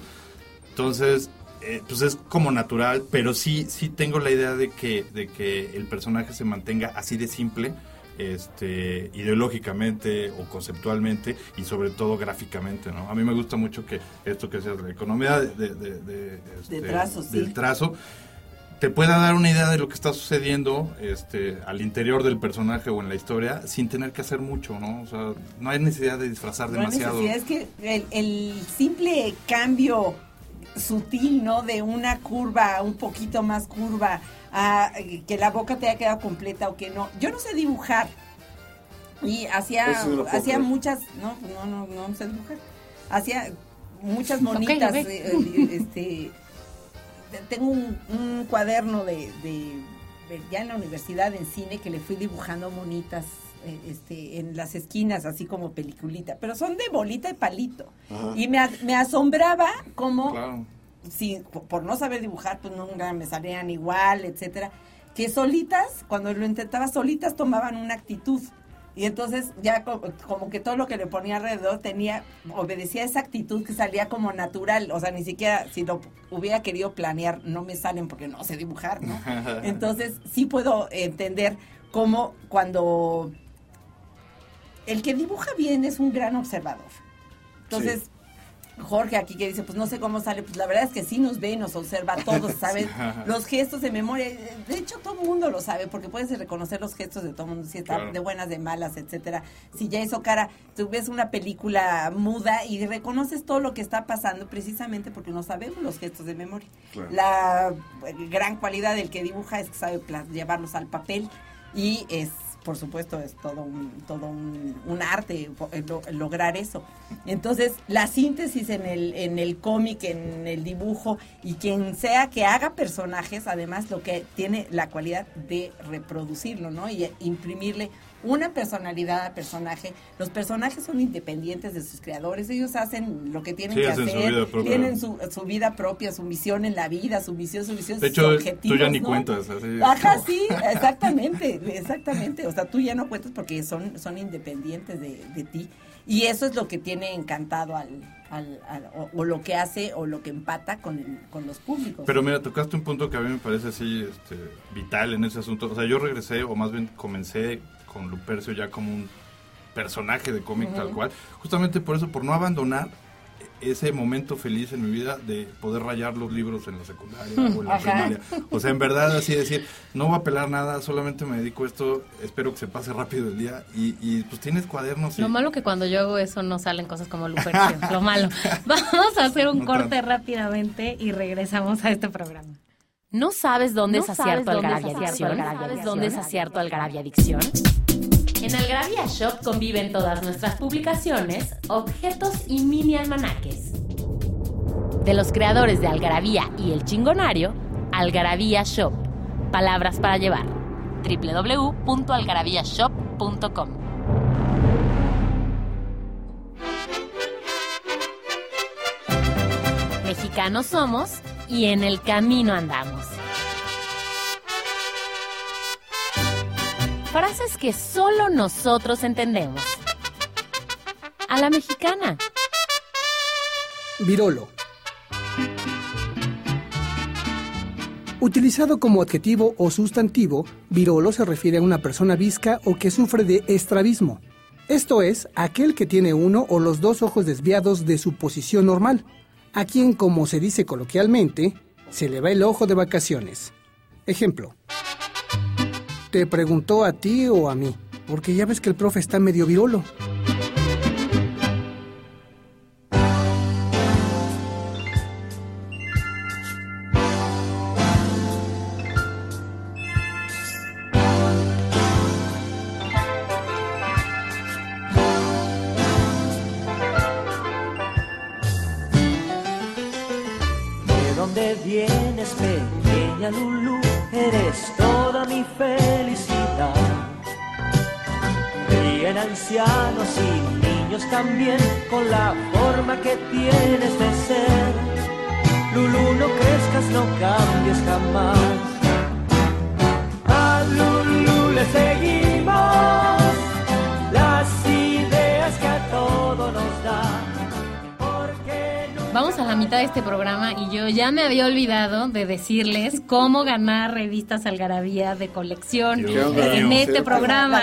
Entonces, eh, pues es como natural, pero sí, sí tengo la idea de que, de que el personaje se mantenga así de simple, este, ideológicamente o conceptualmente y sobre todo gráficamente, ¿no? A mí me gusta mucho que esto que sea la economía de, de- de- de, este, trazo, sí. del trazo te pueda dar una idea de lo que está sucediendo este, al interior del personaje o en la historia sin tener que hacer mucho, ¿no? O sea, no hay necesidad de disfrazar No hay demasiado. necesidad, es que el, el simple cambio sutil, ¿no? De una curva un poquito más curva a eh, que la boca te haya quedado completa o que no. Yo no sé dibujar. Y hacía, hacía muchas, no, pues no, no, no sé dibujar. Hacía muchas monitas, eh, este, tengo un, un cuaderno de, de- de- ya en la universidad en cine que le fui dibujando monitas este, en las esquinas, así como peliculita, pero son de bolita y palito. Ajá. Y me, asombraba como, Claro. si, por, no saber dibujar, pues nunca me salían igual, etcétera, que solitas, cuando lo intentaba, solitas tomaban una actitud. Y entonces ya co- como, que todo lo que le ponía alrededor tenía, obedecía esa actitud que salía como natural. O sea, ni siquiera si lo hubiera querido planear, no me salen porque no sé dibujar, ¿no? Entonces sí puedo entender cómo cuando el que dibuja bien es un gran observador. Entonces, Jorge aquí que dice, pues no sé cómo sale, pues la verdad es que sí nos ve y nos observa todos, ¿sabes? Los gestos de memoria, de hecho todo el mundo lo sabe, porque puedes reconocer los gestos de todo el mundo, si está Claro. de buenas, de malas, etcétera. Si ya hizo cara, tú ves una película muda y reconoces todo lo que está pasando precisamente porque no sabemos los gestos de memoria. Claro. La gran cualidad del que dibuja es que sabe llevarlos al papel y es por supuesto es todo un todo un, arte el lograr eso. Entonces la síntesis en el en el cómic en el dibujo y quien sea que haga personajes además lo que tiene la cualidad de reproducirlo no y imprimirle una personalidad al personaje los personajes son independientes de sus creadores ellos hacen lo que tienen Sí, que hacen su hacer vida propia. tienen su, su vida propia su misión en la vida su misión su visión De sus hecho, objetivos tú ya ni ¿no? cuentas. Así, Ajá, sí, exactamente, exactamente. O sea, tú ya no cuentas porque son, son independientes de, de ti. Y eso es lo que tiene encantado al, al, al- o, o lo que hace o lo que empata con, el- con los públicos. Pero mira, tocaste un punto que a mí me parece así este, vital en ese asunto. O sea, yo regresé, o más bien comencé con Lupercio ya como un personaje de cómic tal cual. Justamente por eso, por no abandonar ese momento feliz en mi vida de poder rayar los libros en la secundaria o en la Ajá. primaria. O sea, en verdad, así decir, no voy a pelar nada, solamente me dedico a esto, espero que se pase rápido el día. Y, y pues tienes cuadernos y... Lo malo que cuando yo hago eso no salen cosas como Lupercio. lo malo. Vamos a hacer un No corte rápidamente y regresamos a este programa. ¿No sabes dónde ¿No es acierto Algarabia Adicción? dónde es acierto Algarabia Adicción? En Algarabia Shop conviven todas nuestras publicaciones, objetos y mini almanaques. De los creadores de Algarabía y El Chingonario, Algarabía Shop. Palabras para llevar. www.algarabíashop.com Mexicanos somos y en el camino andamos. Frases que solo nosotros entendemos. A la mexicana. Virolo. Utilizado como adjetivo o sustantivo, virolo se refiere a una persona visca o que sufre de estrabismo. Esto es, aquel que tiene uno o los dos ojos desviados de su posición normal, a quien, como se dice coloquialmente, se le va el ojo de vacaciones. Ejemplo. Te preguntó a ti o a mí, porque ya ves que el profe está medio virolo. Niños también ya me había olvidado de decirles cómo ganar revistas Algarabía de colección en este programa.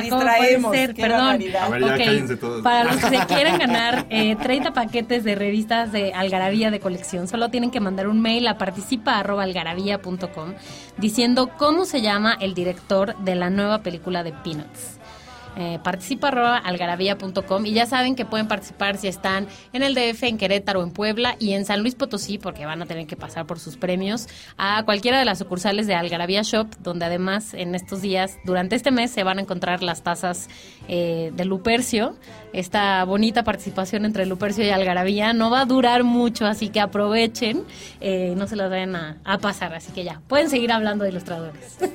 Perdón. barbaridad. A ver, ya Ok, cállense todos. Para los que se quieran ganar eh, 30 paquetes de revistas de Algarabía de colección, solo tienen que mandar un mail a participa.algarabía.com diciendo cómo se llama el director de la nueva película de Peanuts. Eh, participa arroba algarabía.com y ya saben que pueden participar si están en el DF, en Querétaro, en Puebla y en San Luis Potosí, porque van a tener que pasar por sus premios a cualquiera de las sucursales de Algarabía Shop, donde además en estos días, durante este mes, se van a encontrar las tazas eh, de Lupercio. Esta bonita participación entre Lupercio y Algarabía no va a durar mucho, así que aprovechen, eh, no se las vayan a, pasar, así que ya, pueden seguir hablando de ilustradores.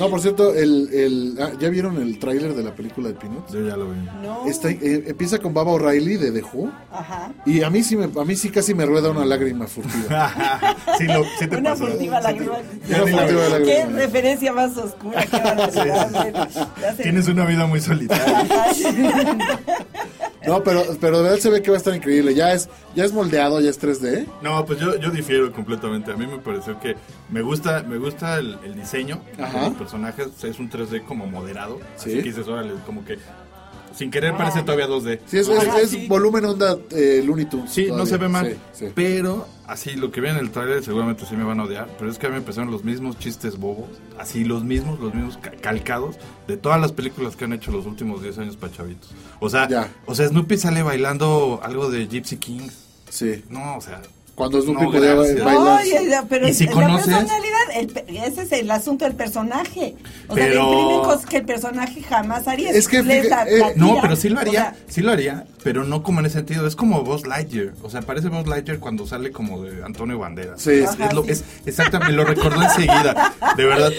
No, por cierto, el, el, ah, ¿ya vieron el tráiler de la película de Peanuts? Yo ya lo vi. No. Está- eh, empieza con Baba O'Reilly de The Who Ajá. y a mí sí me, a mí sí casi me rueda una lágrima furtiva. sí, lo, sí te Una furtiva Sí te- lágrima. Una furtiva lágrima. Qué referencia más oscura. Qué se- Tienes una vida muy solitaria. No, pero, pero de verdad se ve que va a estar increíble. Ya es, ya es moldeado, ya es 3D. No, pues yo, yo difiero completamente. A mí me pareció que me gusta me gusta el, el diseño Ajá. de los personajes. Es un 3D como moderado. Sí. Así que dices, órale, como que sin querer parece todavía 2D. Sí, es, es- Ajá, es sí. volumen onda eh, Looney Tunes. Sí, no se ve mal. Sí, sí. Pero así lo que ven en el trailer seguramente sí me van a odiar. Pero es que a mí me empezaron los mismos chistes bobos. Así los mismos, los mismos ca- calcados de todas las películas que han hecho los últimos 10 años para chavitos. O sea, Ya. o sea, Snoopy sale bailando algo de Gypsy Kings. Sí. No, o sea. Cuando Snoopy no, podía bailar. Ya, pero ¿Y si la conoces? personalidad, el pe- ese es el asunto del personaje. O sea, le Pero- imprimen cosas que el personaje jamás haría. Es que Les fíjate, la- eh, la No, pero sí lo O haría, sea, sí lo haría, pero no como en ese sentido. Es como Buzz Lightyear. O sea, parece Buzz Lightyear cuando sale como de Antonio Banderas. Sí. es, Ajá, es lo, sí. es exactamente, lo recordó enseguida, de verdad.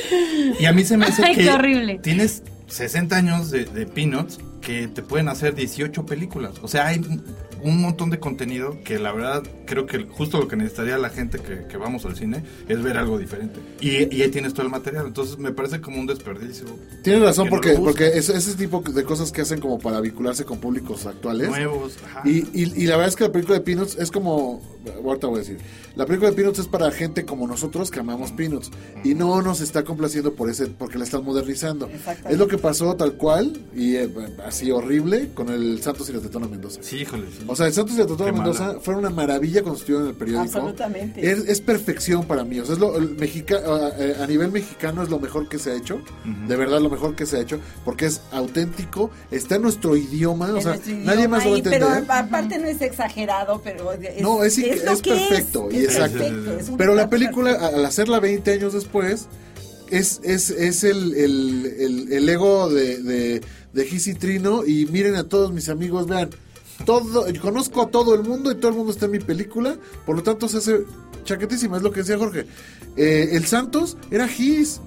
Y a mí se me hace Ay, que qué horrible. tienes 60 años de, de Peanuts que te pueden hacer 18 películas. O sea, hay un montón de contenido que la verdad creo que justo lo que necesitaría la gente que, que vamos al cine es ver algo diferente. Y, y ahí tienes todo el material. Entonces me parece como un desperdicio. Tienes razón no porque, porque es ese tipo de cosas que hacen como para vincularse con públicos actuales. Nuevos. ajá. Y, y, y la verdad es que la película de Peanuts es como. Ahorita voy a decir. La película de Peanuts es para gente como nosotros que amamos Peanuts. Y no nos está complaciendo por ese porque la están modernizando. Es lo que pasó tal cual y eh, así horrible con el Santos y la Tetona Mendoza. Sí, híjole. sí. O sea, el Santos y la Tetona Mendoza mala. fueron una maravilla cuando estuvieron en el periódico. Absolutamente. Es, es perfección para mí. O sea, es lo, el mexica- eh, a nivel mexicano es lo mejor que se ha hecho. De verdad, lo mejor que se ha hecho. Porque es auténtico. Está en nuestro idioma. O en sea, nuestro nadie idioma más lo va a y- Pero entender. aparte no es exagerado, pero es, No, es es que perfecto, y es exacto. perfecto, Pero la película, al hacerla 20 años después, es, es, es el, el, el, el ego de, de, de Giz y Trino. Y miren a todos mis amigos, vean. Todo, conozco a todo el mundo y todo el mundo está en mi película. Por lo tanto, se hace chaquetísima. Es lo que decía Jorge. Eh, el Santos era Giz.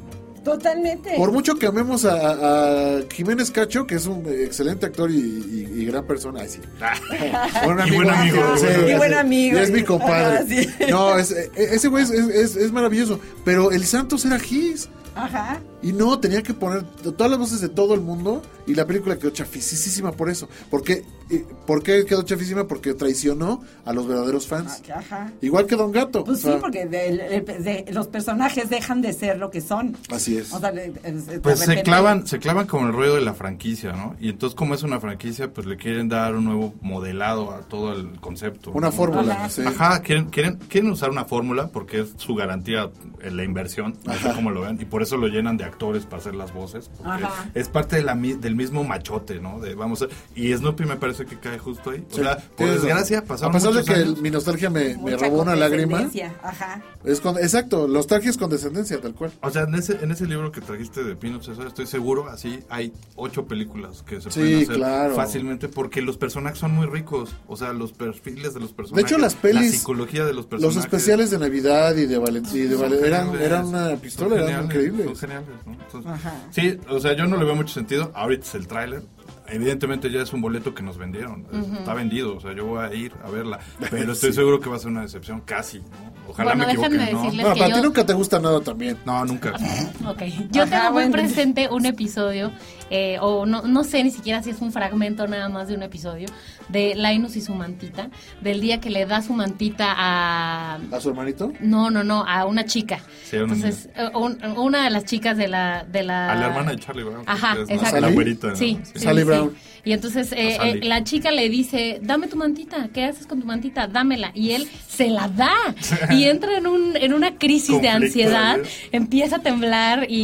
Totalmente. Por mucho que amemos a, a Jiménez Cacho, que es un excelente actor y, y- y gran persona. Ay, sí. Buen Y buen amigo, Sí, y buen amigo. Y es mi compadre. Ajá, sí. No, es- e- ese güey es, es- es maravilloso. Pero el Santos era Gis. Ajá. Y no, tenía que poner todas las voces de todo el mundo. Y la película quedó chafisísima por eso. ¿Por qué, Eh, ¿Por qué quedó chafísima? Porque traicionó a los verdaderos fans. Ajá. Igual que Don Gato. Pues O sea, sí, porque de- de- de- los personajes dejan de ser lo que son. Así es. O sea, de- de- de Pues se clavan, se clavan con el ruido de la franquicia, ¿no? Y entonces como es una franquicia, pues le quieren dar un nuevo modelado a todo el concepto. Una ¿no? fórmula. Ajá. sí. Ajá, quieren, quieren, quieren usar una fórmula porque es su garantía en la inversión, no sé cómo lo ven, y por eso lo llenan de actores para hacer las voces, porque Ajá. es parte de la, del mismo machote, ¿no? De vamos a, y Snoopy me parece que cae justo ahí. O Sí, sea, por desgracia, pasaron A pesar de que el- mi nostalgia me, me robó una lágrima. Ajá. Es con, exacto, nostalgia es condescendencia, tal cual. O sea, en ese, en ese libro que trajiste de Pino César, estoy seguro, así hay ocho películas que se Sí, pueden hacer claro. fácilmente porque los personajes son muy ricos. O sea, los perfiles de los De personajes. hecho, las pelis, La psicología de los personajes. los especiales de Navidad y de Valentín, de Vale- eran, eran una Son pistola, eran increíbles. Son geniales, ¿no? Entonces, Ajá. Sí, o sea, yo no le veo mucho sentido. Ahorita es el tráiler. Evidentemente ya es un boleto que nos vendieron. Está vendido, o sea, yo voy a ir a verla. Pero estoy seguro que va a ser una decepción casi, ¿no? Ojalá Bueno, me equivoque, déjenme ¿no? No, para ti nunca te gusta nada también. No, nunca. Ok, yo Ajá, tengo muy bueno. presente un episodio, eh, o no, no sé ni siquiera si es un fragmento nada más de un episodio, de Linus y su mantita, del día que le da su mantita a... ¿A su hermanito? No, no, no, a una chica. Sí, a una Entonces, eh, un- una de las chicas de la... De la, A la hermana de Charlie Brown. Ajá, ¿no? exacto. La güerita, ¿no? Sí, sí, Sally sí. Brown. Y entonces eh, eh, la chica le dice, dame tu mantita, ¿qué haces con tu mantita? Dámela. Y él se la da. Y entra en, un, en una crisis de ansiedad, empieza a temblar y,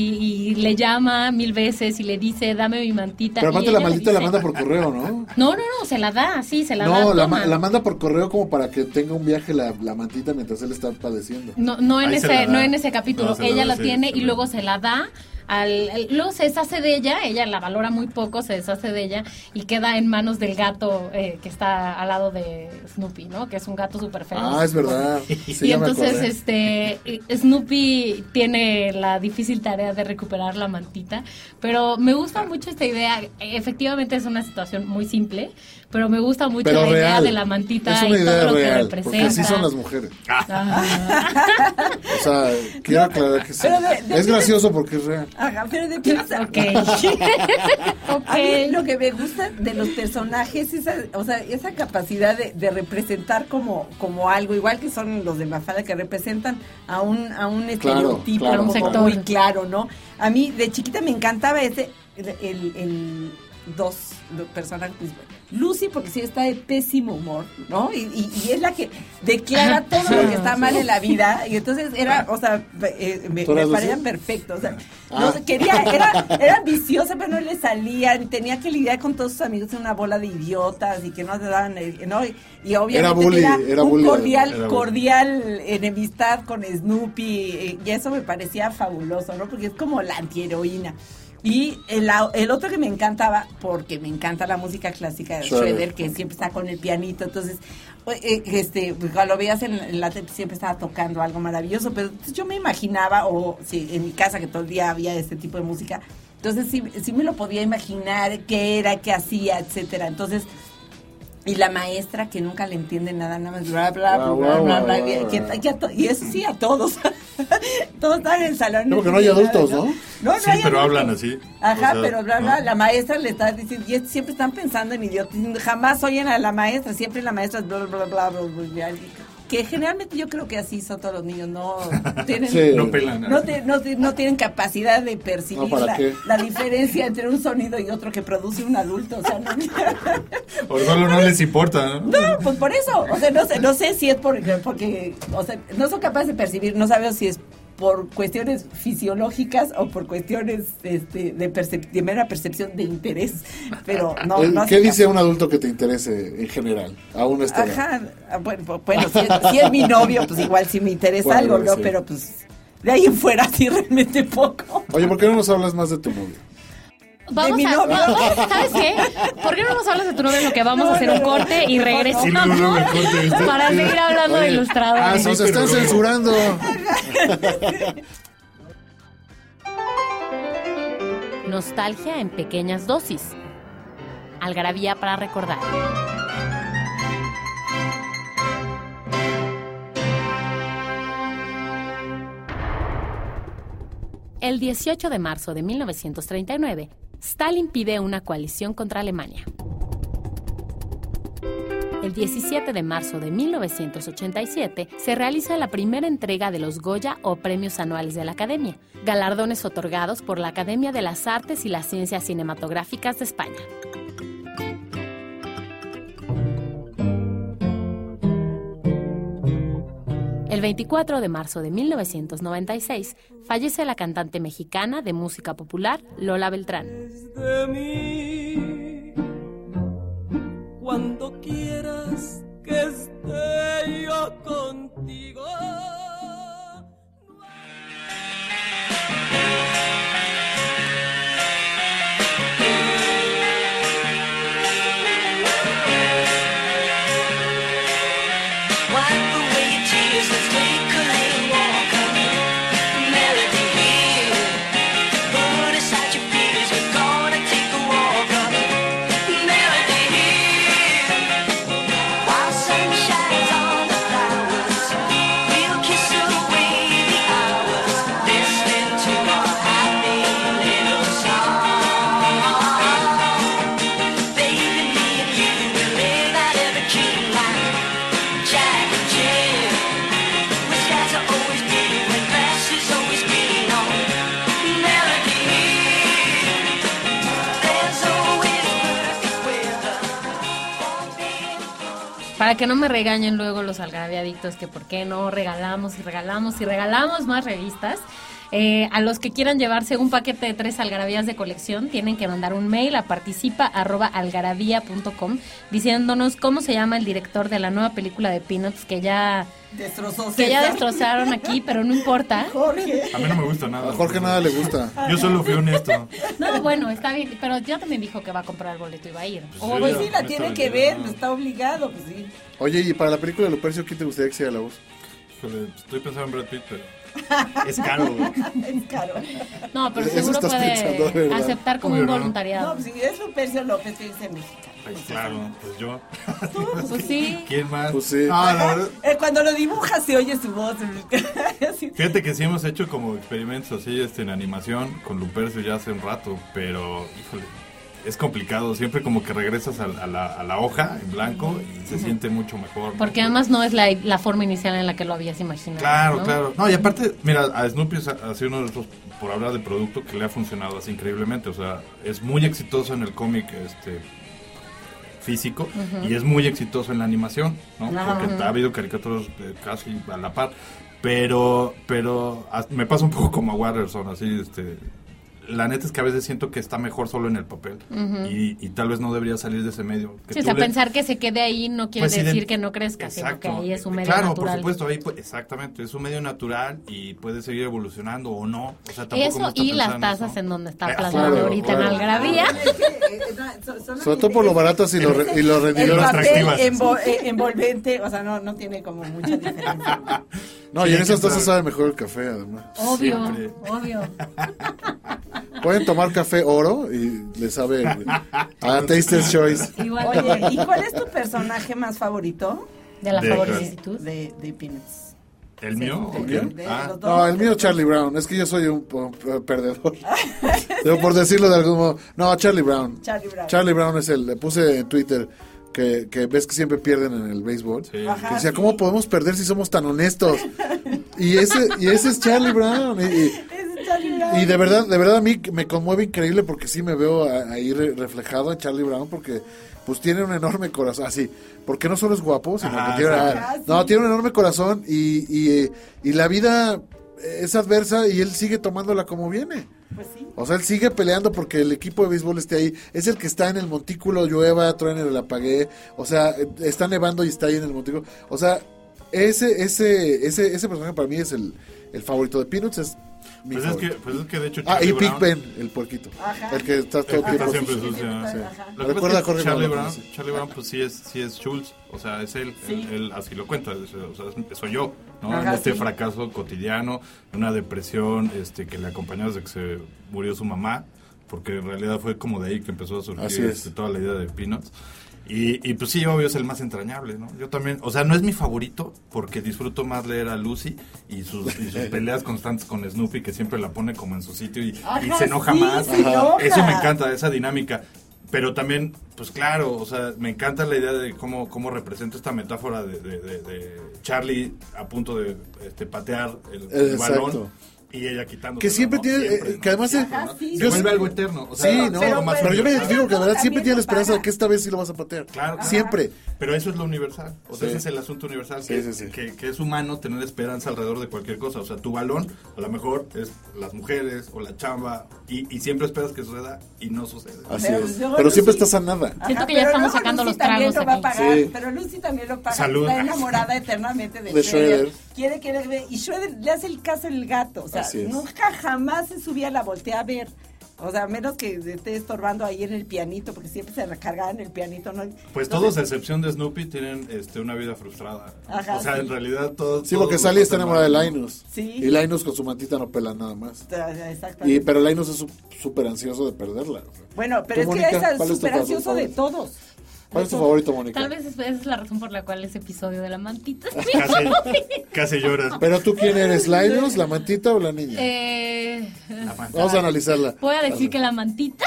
y le llama mil veces y le dice, dame mi mantita. Pero aparte la maldita la manda por correo, ¿no? No, no, no, se la da, sí, se la da. No, la, toma. ma- la manda por correo como para que tenga un viaje la, la mantita mientras él está padeciendo. No, no en Ahí ese, no en ese capítulo. No, la ella da, la sí, tiene y luego se la da. Al, al- luego se deshace de ella, ella la valora muy poco, se deshace de ella y queda en manos del gato eh, que está al lado de Snoopy, ¿no? Que es un gato súper feo. Ah, es verdad. Sí, y entonces este eh, Snoopy tiene la difícil tarea de recuperar la mantita, pero me gusta mucho esta idea. Efectivamente es una situación muy simple, pero me gusta mucho Pero la idea real. de la mantita es y una todo idea lo que real, representa. porque así son las mujeres. O sea, quiero aclarar que sí. pero de- de- Es gracioso porque es real. Ajá, pero de piensa. Ok. ok. A mí lo que me gusta de los personajes es esa, o sea, esa capacidad de, de representar como, como algo, igual que son los de Mafalda que representan a un, a un estereotipo claro. como Un sector. muy claro, ¿no? A mí de chiquita me encantaba ese, el, el- el- dos personajes principales. Lucy, porque sí está de pésimo humor, ¿no? Y, y- y es la que declara todo lo que está mal en la vida. Y entonces era, o sea, eh, me, ¿Tú eras me parecían perfectos. O sea, Ah. no sé, quería, era, era ambiciosa, pero no le salía. y Tenía que lidiar con todos sus amigos en una bola de idiotas y que no te daban, el- ¿no? Y, y obviamente Era bully, tenía era un bully, cordial, era cordial enemistad con Snoopy. eh, Y eso me parecía fabuloso, ¿no? Porque es como la antiheroína. Y el, el otro que me encantaba, porque me encanta la música clásica de Schroeder. Que siempre está con el pianito, entonces, eh, este, pues, cuando lo veías en, la siempre estaba tocando algo maravilloso, pero entonces, yo me imaginaba, o sí, en mi casa que todo el día había este tipo de música, entonces sí, sí me lo podía imaginar qué era, qué hacía, etcétera, entonces... Y la maestra que nunca le entiende nada, nada más bla, bla, bla, bla, bla, bla, y eso sí a todos. todos están en el salón. No, porque no hay adultos, ¿no? No, no Sí, hay pero adultos. hablan así. Ajá, O sea, pero bla, bla, ¿no? la maestra le está diciendo, y es- siempre están pensando en idiotas, jamás oyen a la maestra, siempre la maestra es bla, bla, bla, bla, bla, bla, bla, que generalmente yo creo que así son todos los niños, no tienen, Sí. No pelan. no, te- no te- no tienen capacidad de percibir No, ¿para la, diferencia entre un sonido y otro que produce un adulto, o sea, no, O solo no les importa, ¿no? no, pues por eso, o sea, no sé, no sé si es por, porque, o sea, no son capaces de percibir, no sabemos si es por cuestiones fisiológicas o por cuestiones este, de, percep- de mera percepción de interés, pero no, no ¿Qué hacen dice caso. un adulto que te interese en general? Aún este Ajá, ah, bueno, pues, bueno si, es, si es mi novio, pues igual sí me interesa Bueno, algo, ¿no? sí. Pero pues de ahí en fuera sí realmente poco. Oye, ¿por qué no nos hablas más de tu novio? Vamos mi a, vamos- ¿sabes qué? ¿Por qué no nos hablas de tu novio? Lo que vamos No, a hacer no, un no. corte y regresamos corte, ¿viste? para seguir hablando de ilustradores. ah, Nos están censurando. Nostalgia en pequeñas dosis. Algarabía para recordar. El 18 de marzo de 1939, Stalin pide una coalición contra Alemania. El 17 de marzo de 1987 se realiza la primera entrega de los Goya o Premios Anuales de la Academia, galardones otorgados por la Academia de las Artes y las Ciencias Cinematográficas de España. 24 de marzo de 1996 fallece la cantante mexicana de música popular Lola Beltrán. Que no me regañen luego los algarabíadictos que por qué no regalamos y regalamos y regalamos más revistas. Eh, a los que quieran llevarse un paquete de tres algarabías de colección, tienen que mandar un mail a participa.algarabía.com diciéndonos cómo se llama el director de la nueva película de Peanuts que ya, Destrozó que ya destrozaron aquí, pero no importa. Jorge. A mí no me gusta nada. A Jorge nada le gusta. Yo solo fui honesto. No, bueno, está bien, pero ya también dijo que va a comprar el boleto y va a ir. Pues O- sí, Pues sí, la tiene que ver, ¿no? está obligado, pues sí. Oye, y para la película de Lupercio, ¿quién te gustaría que sea la voz? Híjole, estoy pensando en Brad Pitt, pero es caro. Es caro. No, pero Eso seguro puede aceptar como un ¿no? voluntariado. No, pues si es Lupercio López, mexicano. Ay, Pues, claro, pues yo. Pues sí. ¿Quién más? Pues sí. Ah, la verdad. Eh, cuando lo dibuja se oye su voz. Así. Fíjate que sí hemos hecho como experimentos así este, en animación con Lupercio ya hace un rato, pero híjole, es complicado. Siempre como que regresas a, a la, a la hoja en blanco y se siente mucho mejor. ¿no? Porque además no es la, la forma inicial en la que lo habías imaginado. Claro, ¿no? claro. No, y aparte, mira, a Snoopy es- ha sido uno de esos, por hablar del producto, que le ha funcionado así increíblemente. O sea, es muy exitoso en el cómic este físico y es muy exitoso en la animación, ¿no? Porque ha habido caricaturas eh, casi a la par. Pero, pero me pasa un poco como a Watterson, así, este... La neta es que a veces siento que está mejor solo en el papel y, y tal vez no debería salir de ese medio. Que Sí, o sea, le- pensar que se quede ahí no quiere pues decir que no crezca, sino que Exacto. ahí es un medio claro, natural. por supuesto, ahí pues, exactamente, es un medio natural y puede seguir evolucionando o no. O sea, tampoco Eso y las tazas eso. en donde está Eh, plasmado claro, ahorita claro. en Algarabía. Sobre todo por lo baratas y lo, y lo El rendidoras. papel atractivas. envo- eh, envolvente, o sea, no, no tiene como mucha diferencia. No, y en esas tazas sabe mejor el café, además. Obvio, Siempre. obvio. Pueden tomar café oro y le sabe a Taster's Choice. Igual Oye, ¿y cuál es tu personaje más favorito de la De- favoricitud. de, de Peanuts? ¿El mío? de- ¿O quién? de- Ah. No, el mío Charlie Brown. Es que yo soy un perdedor. Pero por decirlo de algún modo. No, Charlie Brown. Charlie Brown. Charlie Brown es el. Le puse en Twitter que, que ves que siempre pierden en el béisbol. sí. Que decía, sí. ¿cómo podemos perder si somos tan honestos? Y ese, y ese es Charlie Brown. Y, y- Es Charlie Brown. y de verdad, de verdad a mí me conmueve increíble porque sí me veo ahí re- reflejado en Charlie Brown porque pues tiene un enorme corazón, así, porque no solo es guapo, sino Ajá, que tiene, ah, no, tiene un enorme corazón y, y, y la vida es adversa y él sigue tomándola como viene. Pues sí. O sea, él sigue peleando porque el equipo de béisbol esté ahí. Es el que está en el montículo, llueva, truene, el apagué. O sea, eh, está nevando y está ahí en el montículo. O sea, ese, ese, ese, ese personaje para mí es el, el favorito de Peanuts. Pues es, que, favorito. pues es que de hecho Ah, y Big Brown- Ben, el puerquito. Ajá. El que está todo El que está tiempo. siempre sucio. sucio. sí. sí. Ajá. Lo que Recuerda es que Charlie Brown. Charlie Brown pues sí es, sí es Schultz, o sea, es él, Sí. él, él así lo cuenta, o sea, es- soy yo, ¿no? Ajá, en este sí. fracaso cotidiano, una depresión este, que le acompañó desde que se murió su mamá, porque en realidad fue como de ahí que empezó a surgir es. este, toda la idea de Peanuts. Y, y pues sí, obvio es el más entrañable, ¿no? Yo también, o sea, no es mi favorito porque disfruto más leer a Lucy y sus, y sus peleas constantes con Snoopy que siempre la pone como en su sitio y, y Ajá, se enoja sí, más. se enoja. Eso me encanta, esa dinámica. Pero también, pues claro, o sea, me encanta la idea de cómo, cómo representa esta metáfora de, de- de- de Charlie a punto de este, patear el, el Exacto. balón y ella quitando. Que siempre tiene, eh, que además Ajá, sí. se yo vuelve sé- algo eterno. O sea, Sí, no, pero, más yo me universal. identifico que de verdad siempre tiene la esperanza de que esta vez sí lo vas a patear. Claro, claro. Siempre. Pero eso es lo universal. O sea, Sí. ese es el asunto universal. Sí, que, sí, sí. Que, que es humano tener esperanza alrededor de cualquier cosa. O sea, tu balón, a lo mejor es las mujeres o la chamba. Y, y siempre esperas que suceda y no sucede. Así Pero es. Pero siempre estás a nada. Siento que ya pero estamos sacando Lucy los también tragos. Pero Lucy también lo paga. Salud. Está enamorada eternamente de, De Schroeder. Quiere que le ve. Y Schroeder le hace el caso el gato. O sea, nunca jamás se subía, la voltea a ver. O sea, a menos que esté estorbando ahí en el pianito, porque siempre se recargaba en el pianito. ¿no? Pues Entonces, todos, a excepción de Snoopy, tienen este, una vida frustrada. Ajá, o sea, sí. en realidad todos. Sí, porque todos Sally lo está enamorada de. Linus. Sí. Y Linus con su mantita no pela nada más. Exactamente. Y, pero Linus es súper ansioso de perderla. Bueno, pero ¿Tú, es que es súper ansioso de todos. ¿Cuál es tu favorito, Mónica? Tal vez esa es la razón por la cual ese episodio de la mantita. es mi Casi, favorito. casi lloras. Pero tú, ¿quién eres? ¿Linus, la mantita o la niña? Eh, Vamos a analizarla. voy a decir que la mantita.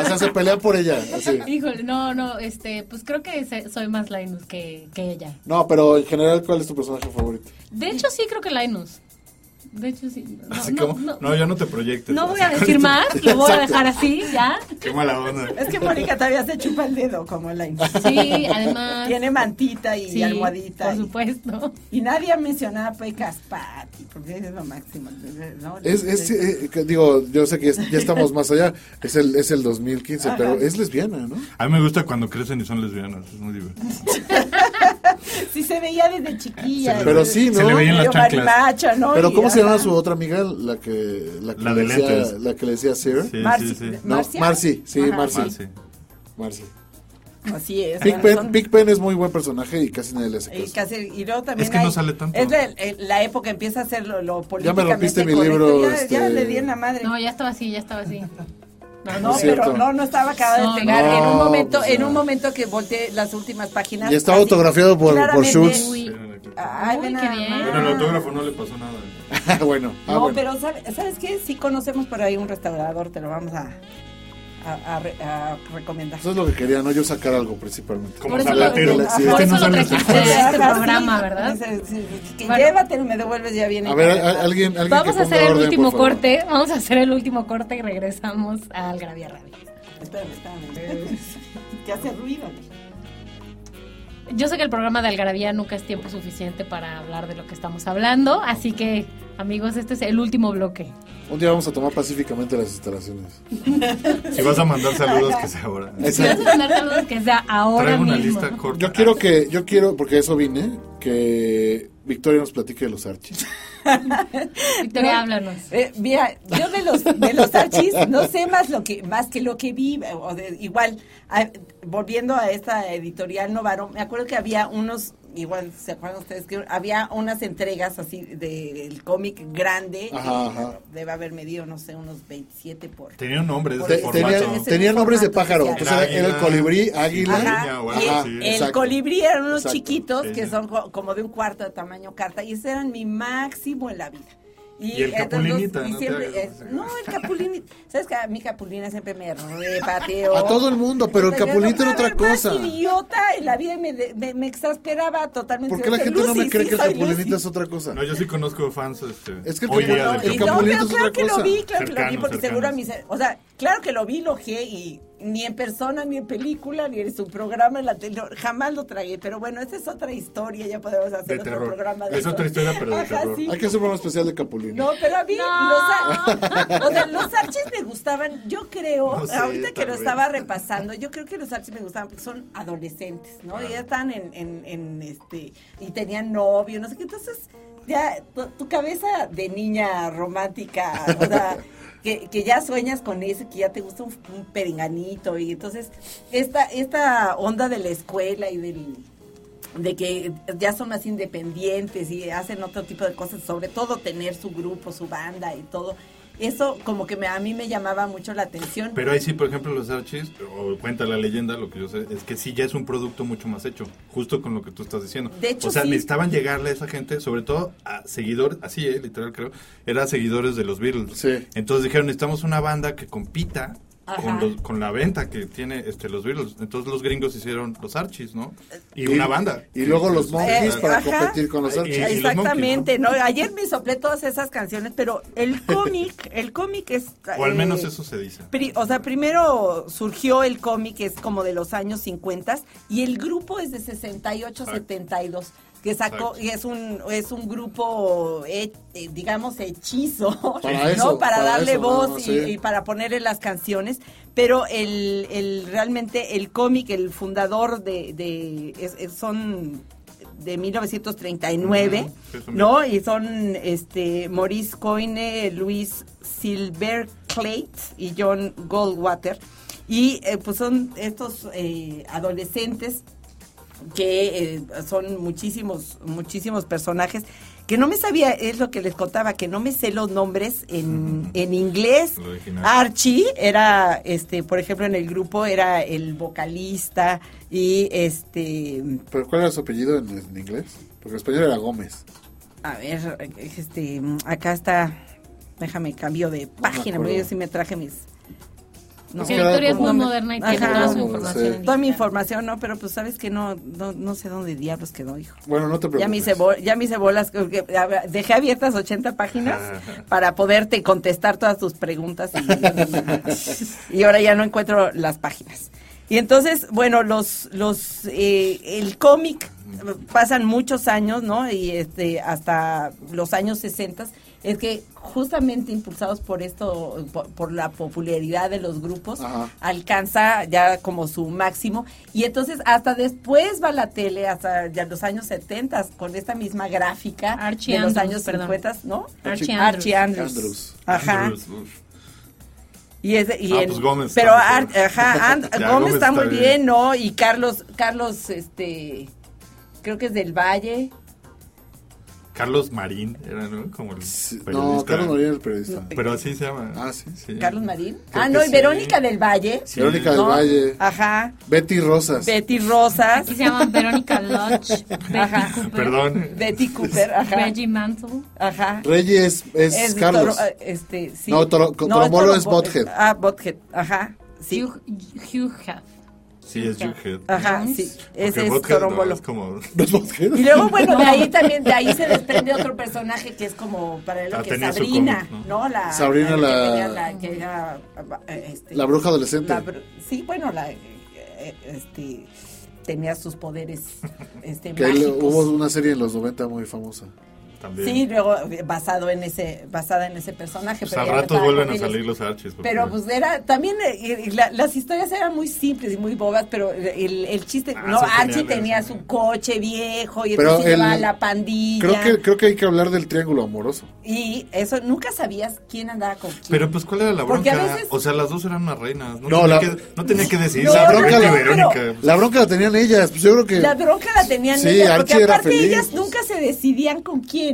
O sea, se pelea por ella. Así. Híjole, no, no, este, pues creo que soy más Linus que, que ella. No, pero en general, ¿cuál es tu personaje favorito? De hecho, sí creo que Linus. De hecho, sí. No, Así no, como, no, no, ya no te proyectes. no voy a decir más, lo voy a dejar así, ya. Qué mala onda. Es que Mónica todavía se chupa el dedo como la Sí, además. Tiene mantita y sí, almohadita. Por y- supuesto. Y nadie ha mencionado a Pecas Patti, porque es lo máximo. ¿no? Es, es, eh, digo, yo sé que es- ya estamos más allá. Es el, es el 2015, pero es lesbiana, ¿no? A mí me gusta cuando crecen y son lesbianas. Es muy divertido. Sí se veía desde chiquilla. Pero sí, Se ¿no? le veían las Medio chanclas. marimacha, ¿no? Pero Y, ¿cómo se llama ajá. su otra amiga? La que, la que, La le, de decía, la que le decía Sir. Sí, Marci- sí, sí. No. Marcy, sí, Ajá. Marcy. Marcy. Marcy. Así es. Big Pen, Big Pen es muy buen personaje y casi nadie le hace y, caso. casi- y luego también Es que no hay- sale tanto. Es la, la época empieza a ser lo, lo Ya me políticamente rompiste mi libro, Ya, este- ya le di en la madre. No, ya estaba así, ya estaba así. No, No, pero no, no estaba acabado No, de pegar. no, en un momento, pues en un momento que volteé las últimas páginas. Y estaba autografiado por- por Schultz. Uy. Ay, Uy, ven qué bien. Bueno, el autógrafo no le pasó nada. Bueno, ah, no, bueno. pero ¿sabe- ¿sabes qué? Sí conocemos por ahí un restaurador, te lo vamos a, a, a re- a recomendar. Eso es lo que quería, ¿no? Yo sacar algo principalmente. Como Por eso salatero. lo- Sí, por este eso no lo trajiste a este programa, sí. ¿verdad? Sí, que Bueno. llévatelo, me devuelves ya bien. A ver, a- alguien, alguien Vamos que a ponga hacer el orden, último corte, vamos a hacer el último corte y regresamos a Algravia Radio. Espérame, espérame. que hace ruido. Yo sé que el programa de Algarabía nunca es tiempo suficiente para hablar de lo que estamos hablando, así que, amigos, este es el último bloque. Un día vamos a tomar pacíficamente las instalaciones. Si vas a mandar saludos, que sea ahora. Si vas a mandar saludos, que sea ahora Traigo una mismo. lista corta. Yo quiero que, yo quiero, porque eso vine, que Victoria nos platique de los archis. Victoria, No. háblanos. Eh, mira, yo de los de los archis no sé más lo que más que lo que vi o de- igual a- volviendo a esta editorial Novaro, me acuerdo que había unos igual se acuerdan ustedes que había unas entregas así del cómic grande, Ajá, ajá. debe haber medido no sé unos 27 por Tenía un nombre de ese tenía, formato. tenía nombres de pájaro. Era Entonces era, era el colibrí, águila. Ajá, o y el, colibrí eran unos Exacto. chiquitos que son co- como de un cuarto de tamaño carta y ese eran mi máximo en la vida. Y el entonces, capulinita, y no siempre, eh, no, el capulinita. ¿Sabes que a mi capulina siempre me repateó? A todo el mundo, pero el capulito era otra era más cosa. idiota en la vida y me, me, me exasperaba totalmente. ¿Por qué la gente no me Lucy, cree sí, que el capulinita Lucy. es otra cosa? No, yo sí conozco fans. Este, Es que el hoy día del el Y no, capulito pero es claro otra que lo cosa. vi, claro que lo vi, Cercanos, porque seguro a cercanos. mis... O sea, claro que lo vi, lo y ni en persona, ni en película, ni en su programa en la tele, jamás lo tragué. Pero bueno, esa es otra historia, ya podemos hacer De otro terror. programa de Es eso. otra historia, pero de Ajá, terror. sí. Hay que hacer un programa especial de capulino. No, pero a mí No. los, ar- o sea, los archis me gustaban, yo creo, No sé, ahorita que tal lo vez. estaba repasando, yo creo que los archis me gustaban porque son adolescentes, ¿no? Y ya están en, en, en, este, y tenían novio, no sé qué, entonces ya tu, tu cabeza de niña romántica, o sea, que, que ya sueñas con eso, que ya te gusta un, un perenganito, y entonces esta, esta onda de la escuela y del de que ya son más independientes y hacen otro tipo de cosas, sobre todo tener su grupo, su banda y todo. Eso como que me, a mí me llamaba mucho la atención. Pero ahí sí, por ejemplo, los Archies, o cuenta la leyenda, lo que yo sé, es que sí ya es un producto mucho más hecho, justo con lo que tú estás diciendo. De hecho, o sea, sí. necesitaban llegarle a esa gente, sobre todo a seguidores, así, eh, literal creo, eran seguidores de los Beatles. Sí. Entonces dijeron, necesitamos una banda que compita. Con, los- con la venta que tiene este los Beatles. Entonces los gringos hicieron los Archies, ¿no? Y, Y- una banda. y luego los Eh, Monkeys para ajá. competir con los Y- Archies. los Exactamente, ¿no? Ayer me soplé todas esas canciones, pero el cómic, el cómic es... O al menos eh, eso se dice. pri- o sea, primero surgió el cómic, que es como de los años 50, y el grupo es de 68, 72 que sacó Exacto. y es un es un grupo eh, eh, digamos hechizo Para no eso, para, para darle eso, voz y, sí. y para ponerle las canciones pero el, el realmente el cómic el fundador de, de es- es- son de 1939 Ujú, sí, son no y son este Maurice Coyne Luis Silverclate y John Goldwater. Y eh, pues son estos eh, adolescentes que eh, son muchísimos, muchísimos personajes que no me sabía, es lo que les contaba, que no me sé los nombres en, en inglés. Archie era, este, por ejemplo, en el grupo era el vocalista y este, ¿Pero cuál era su apellido en, en inglés? Porque en español era Gómez. a ver, este, acá está, déjame cambio de página, acuerdo. porque yo sí me traje mis... no. Porque Victoria es muy moderna y tiene Ajá. toda su información. Toda mi información, no, pero pues sabes que no, no, no sé dónde diablos quedó, hijo. Bueno, no te preocupes. Ya me hice, bol- ya me hice bolas, dejé abiertas 80 páginas para poderte contestar todas tus preguntas y, y ahora ya no encuentro las páginas. Y entonces, bueno, los, los, eh, el cómic pasan muchos años, ¿no? Y este, hasta los años 60 es que justamente impulsados por esto, por, por la popularidad de los grupos, Ajá. alcanza ya como su máximo y entonces hasta después va la tele hasta ya los años 70 con esta misma gráfica Archie de los años perdón. 50, ¿no? Archie Archie Andrews. Ajá. Andrews. Y es y Ah, el- pues Gómez pero está Ar- mejor. ajá, And- Ya, Gómez, Gómez está, está muy bien. bien, ¿no? Y Carlos Carlos este creo que es del Valle. Carlos Marín era, ¿no? Como el Sí, periodista. No, Carlos María era el periodista. Pero así se llama. Ah, sí. Carlos Marín. Creo ah, no, y sí. Verónica del Valle. Sí. Verónica del ¿no? Valle. Ajá. Betty Rosas. Betty Rosas. Aquí se llaman Verónica Lodge, Ajá. Cooper, Perdón. Betty Cooper, ajá. Reggie Mantle. Ajá. Reyes es, Es Carlos. toro- este, sí. No, toro- Torombolo es Bothead. Ah, Bothead, ajá. Sí. Hugh, Hugh. Sí, es Jughead. Ajá, sí. Ese es no, Torombolo. es como... Y luego, bueno, de ahí también, de ahí se desprende otro personaje que es como para lo Ah, que es Sabrina, cómic, ¿no? ¿no? La, Sabrina, la- tenía la- que era, este, La bruja adolescente. la sí, bueno, la, eh, este, tenía sus poderes, este, que ahí mágicos. hubo una serie en los 90 muy famosa. También. Sí, luego basado en ese, basada en ese personaje. Pues pero a ratos vuelven a salir los Archies. porque- Pero pues era, también eh, la- las historias eran muy simples y muy bobas, pero el, el chiste, Ah, no, Archie tenía su coche viejo y Pero entonces el- llevaba la pandilla. Creo que, creo que hay que hablar del triángulo amoroso. Y eso, nunca sabías quién andaba con quién. Pero pues, ¿cuál era la bronca? veces- O sea, las dos eran unas reinas. No, No, tenía, la- que, no tenía que decidir. No, la bronca no, Verónica. pero- La bronca la tenían ellas. Pues yo creo que. La bronca la tenían Sí, ellas, porque Archie era aparte feliz. ellas nunca se decidían con quién.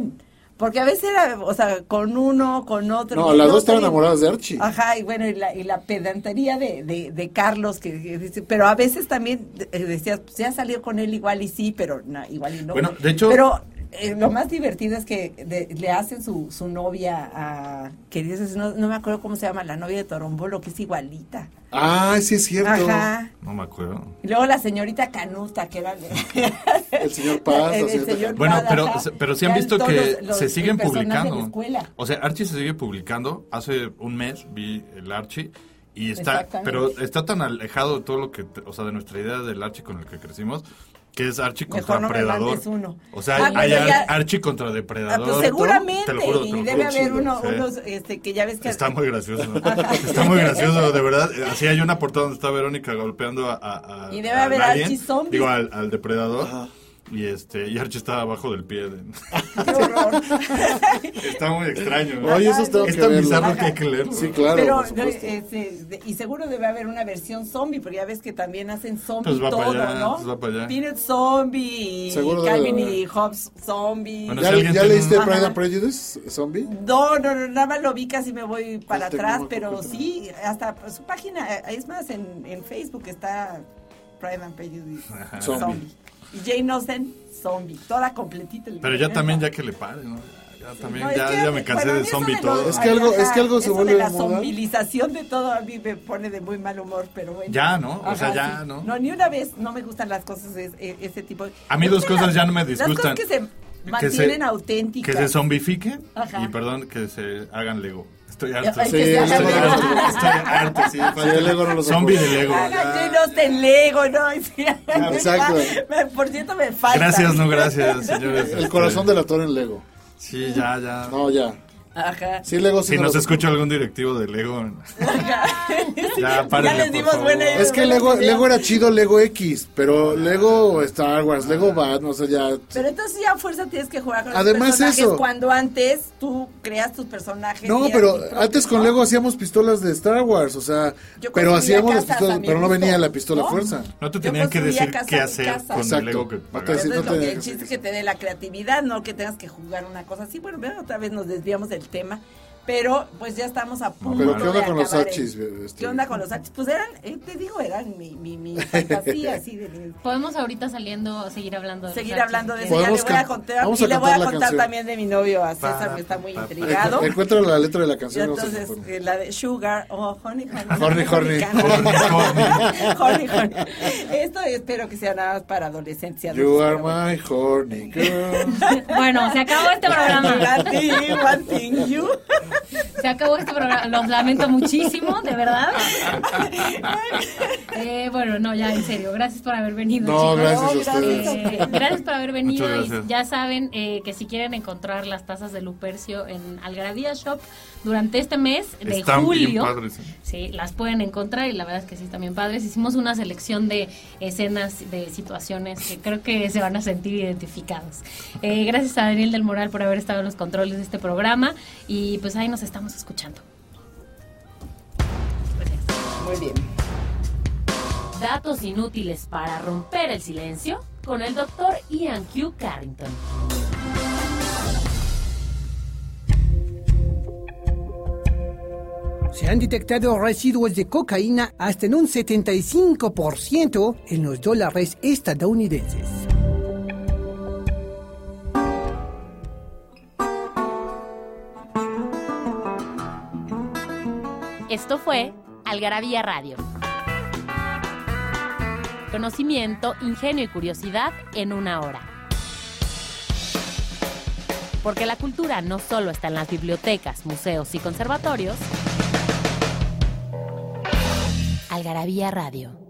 Porque a veces era, o sea, con uno, con otro. No, las dos estaban enamoradas de Archie. Ajá, y bueno, y la, y la pedantería de, de, de Carlos, que, que dice, pero a veces también eh, decías, pues ya salió con él igual y sí, pero no, igual y no. Bueno, de hecho- Pero eh, lo más divertido es que de- le hacen su, su novia a, que dices, no, no me acuerdo cómo se llama, la novia de Torombolo, que es igualita. Ah, sí es cierto. Ajá. No me acuerdo. Y luego la señorita Canuta, que era El señor Paz, el, el señor Bueno, Paz, pero, ajá. pero sí han visto que los- se siguen publicando. O sea, Archie se sigue publicando. Hace un mes vi el Archie y está, Exactamente. pero está tan alejado de todo lo que, o sea, de nuestra idea del Archie con el que crecimos, que es Archie contra no Predador. uno. O sea, Ah, hay bueno, Ar- ya- Archie contra Ah, Depredador. pues seguramente, Te lo juro, te y debe haber uno, Sí. unos este, que ya ves que... Está muy gracioso. Está muy gracioso, de verdad. Así hay una portada donde está Verónica golpeando a. a- a- Y debe a haber alguien, Archie zombie. Digo, al, al depredador. Y este y Archie está abajo del pie. de- Qué horror. está muy extraño. Oye, eso tengo es tan bizarro que hay que leerlo. Sí, claro. Pero, por supuesto. este, y seguro debe haber una versión zombie, porque ya ves que también hacen zombie Pues va todo, para allá, ¿no? pues va para allá. Peanut zombie, y Seguro debe Calvin y Hobbes zombie. Bueno, ¿Ya, si ¿ya tiene leíste un- Pride and Prejudice, zombie? No, no, no, nada más lo vi, casi me voy para Cuéntame, atrás, pero sí, hasta su página, eh, es más, en, en Facebook está Pride and Prejudice Zombie. zombie. Y Jane Austen, zombie, toda completita. Pero ya también, ya que le pare, ¿no? Ya también, No, ya, que, ya me cansé bueno, de zombie todo. Es que algo- es que algo se vuelve de la moda. zombilización de todo a mí me pone de muy mal humor, pero bueno. Ya, ¿no? O sea, ya, ¿no? No, ni una vez no me gustan las cosas de e- ese tipo. A mí dos cosas las- ya no me Las disgustan. cosas que se Que mantienen se- auténticas. Que se zombifiquen Ajá. y perdón, que se hagan Lego. Estoy harto. Sí, no lo- Estoy harto, sí. Sí, el Lego no lo Zombie de. Lego. Llenos de Lego, ¿no? Sí, exacto. me- Por cierto, me falta. Gracias, no gracias, señores. El corazón del actor en Lego. Sí, ya, ya. No, ya. Ajá. Sí, Lego sí Si nos escucha algún directivo de Lego, ya párenle, les dimos buena idea. Es que Lego, Lego era chido, Lego X, pero Lego Star Wars, Lego Batman, o sea, ya... Pero entonces ya a fuerza tienes que jugar con los Además personajes eso. cuando antes tú creas tus personajes. No, pero antes con Lego hacíamos pistolas de Star Wars, o sea, Yo pero hacíamos las pistolas, pero no venía la pistola ¿no? fuerza. No te tenían que decir casa qué hacer con Exacto. el Lego que No te no lo te- que el chiste es que te dé la creatividad, no que tengas que jugar una cosa así. Bueno, vean, otra vez nos desviamos del tema. Pero pues ya estamos a punto. Pero, ¿qué onda de con los acabar Hachis, el- este? ¿Qué onda con los Hachis? Pues eran, eh, te digo, eran mi, mi, mi fantasía así de Podemos ahorita saliendo seguir hablando de seguir hablando de eso. Ya le Podemos voy a contar, vamos y le voy a contar también de mi novio a César, que está muy intrigado. Encuentra la letra de la Y canción. no sé entonces, eh, la de Sugar, oh, honey, honey. Horny, horny. Honey, honey. Esto espero que sea nada más para adolescentes. y You are my horny girl. Bueno, se acabó este programa. One thing, one thing, you. Se acabó este programa. Los lamento muchísimo, de verdad. Eh, bueno, no, ya en serio. Gracias por haber venido. No, chicos. gracias a No, ustedes. Eh, gracias por haber venido. Y ya saben eh, que si quieren encontrar las tazas de Lupercio en Algarabía Shop durante este mes de Están bien julio. padres, ¿eh? Sí, las pueden encontrar y la verdad es que sí, bien padres. Hicimos una selección de escenas, de situaciones que creo que se van a sentir identificados. Eh, gracias a Daniel del Moral por haber estado en los controles de este programa y pues ahí nos estamos escuchando. Muy bien. Datos inútiles para romper el silencio con el doctor Ian Q. Carrington. Se han detectado residuos de cocaína hasta en un 75% en los dólares estadounidenses. Esto fue Algarabía Radio. Conocimiento, ingenio y curiosidad en una hora. Porque la cultura no solo está en las bibliotecas, museos y conservatorios. Algarabía Radio.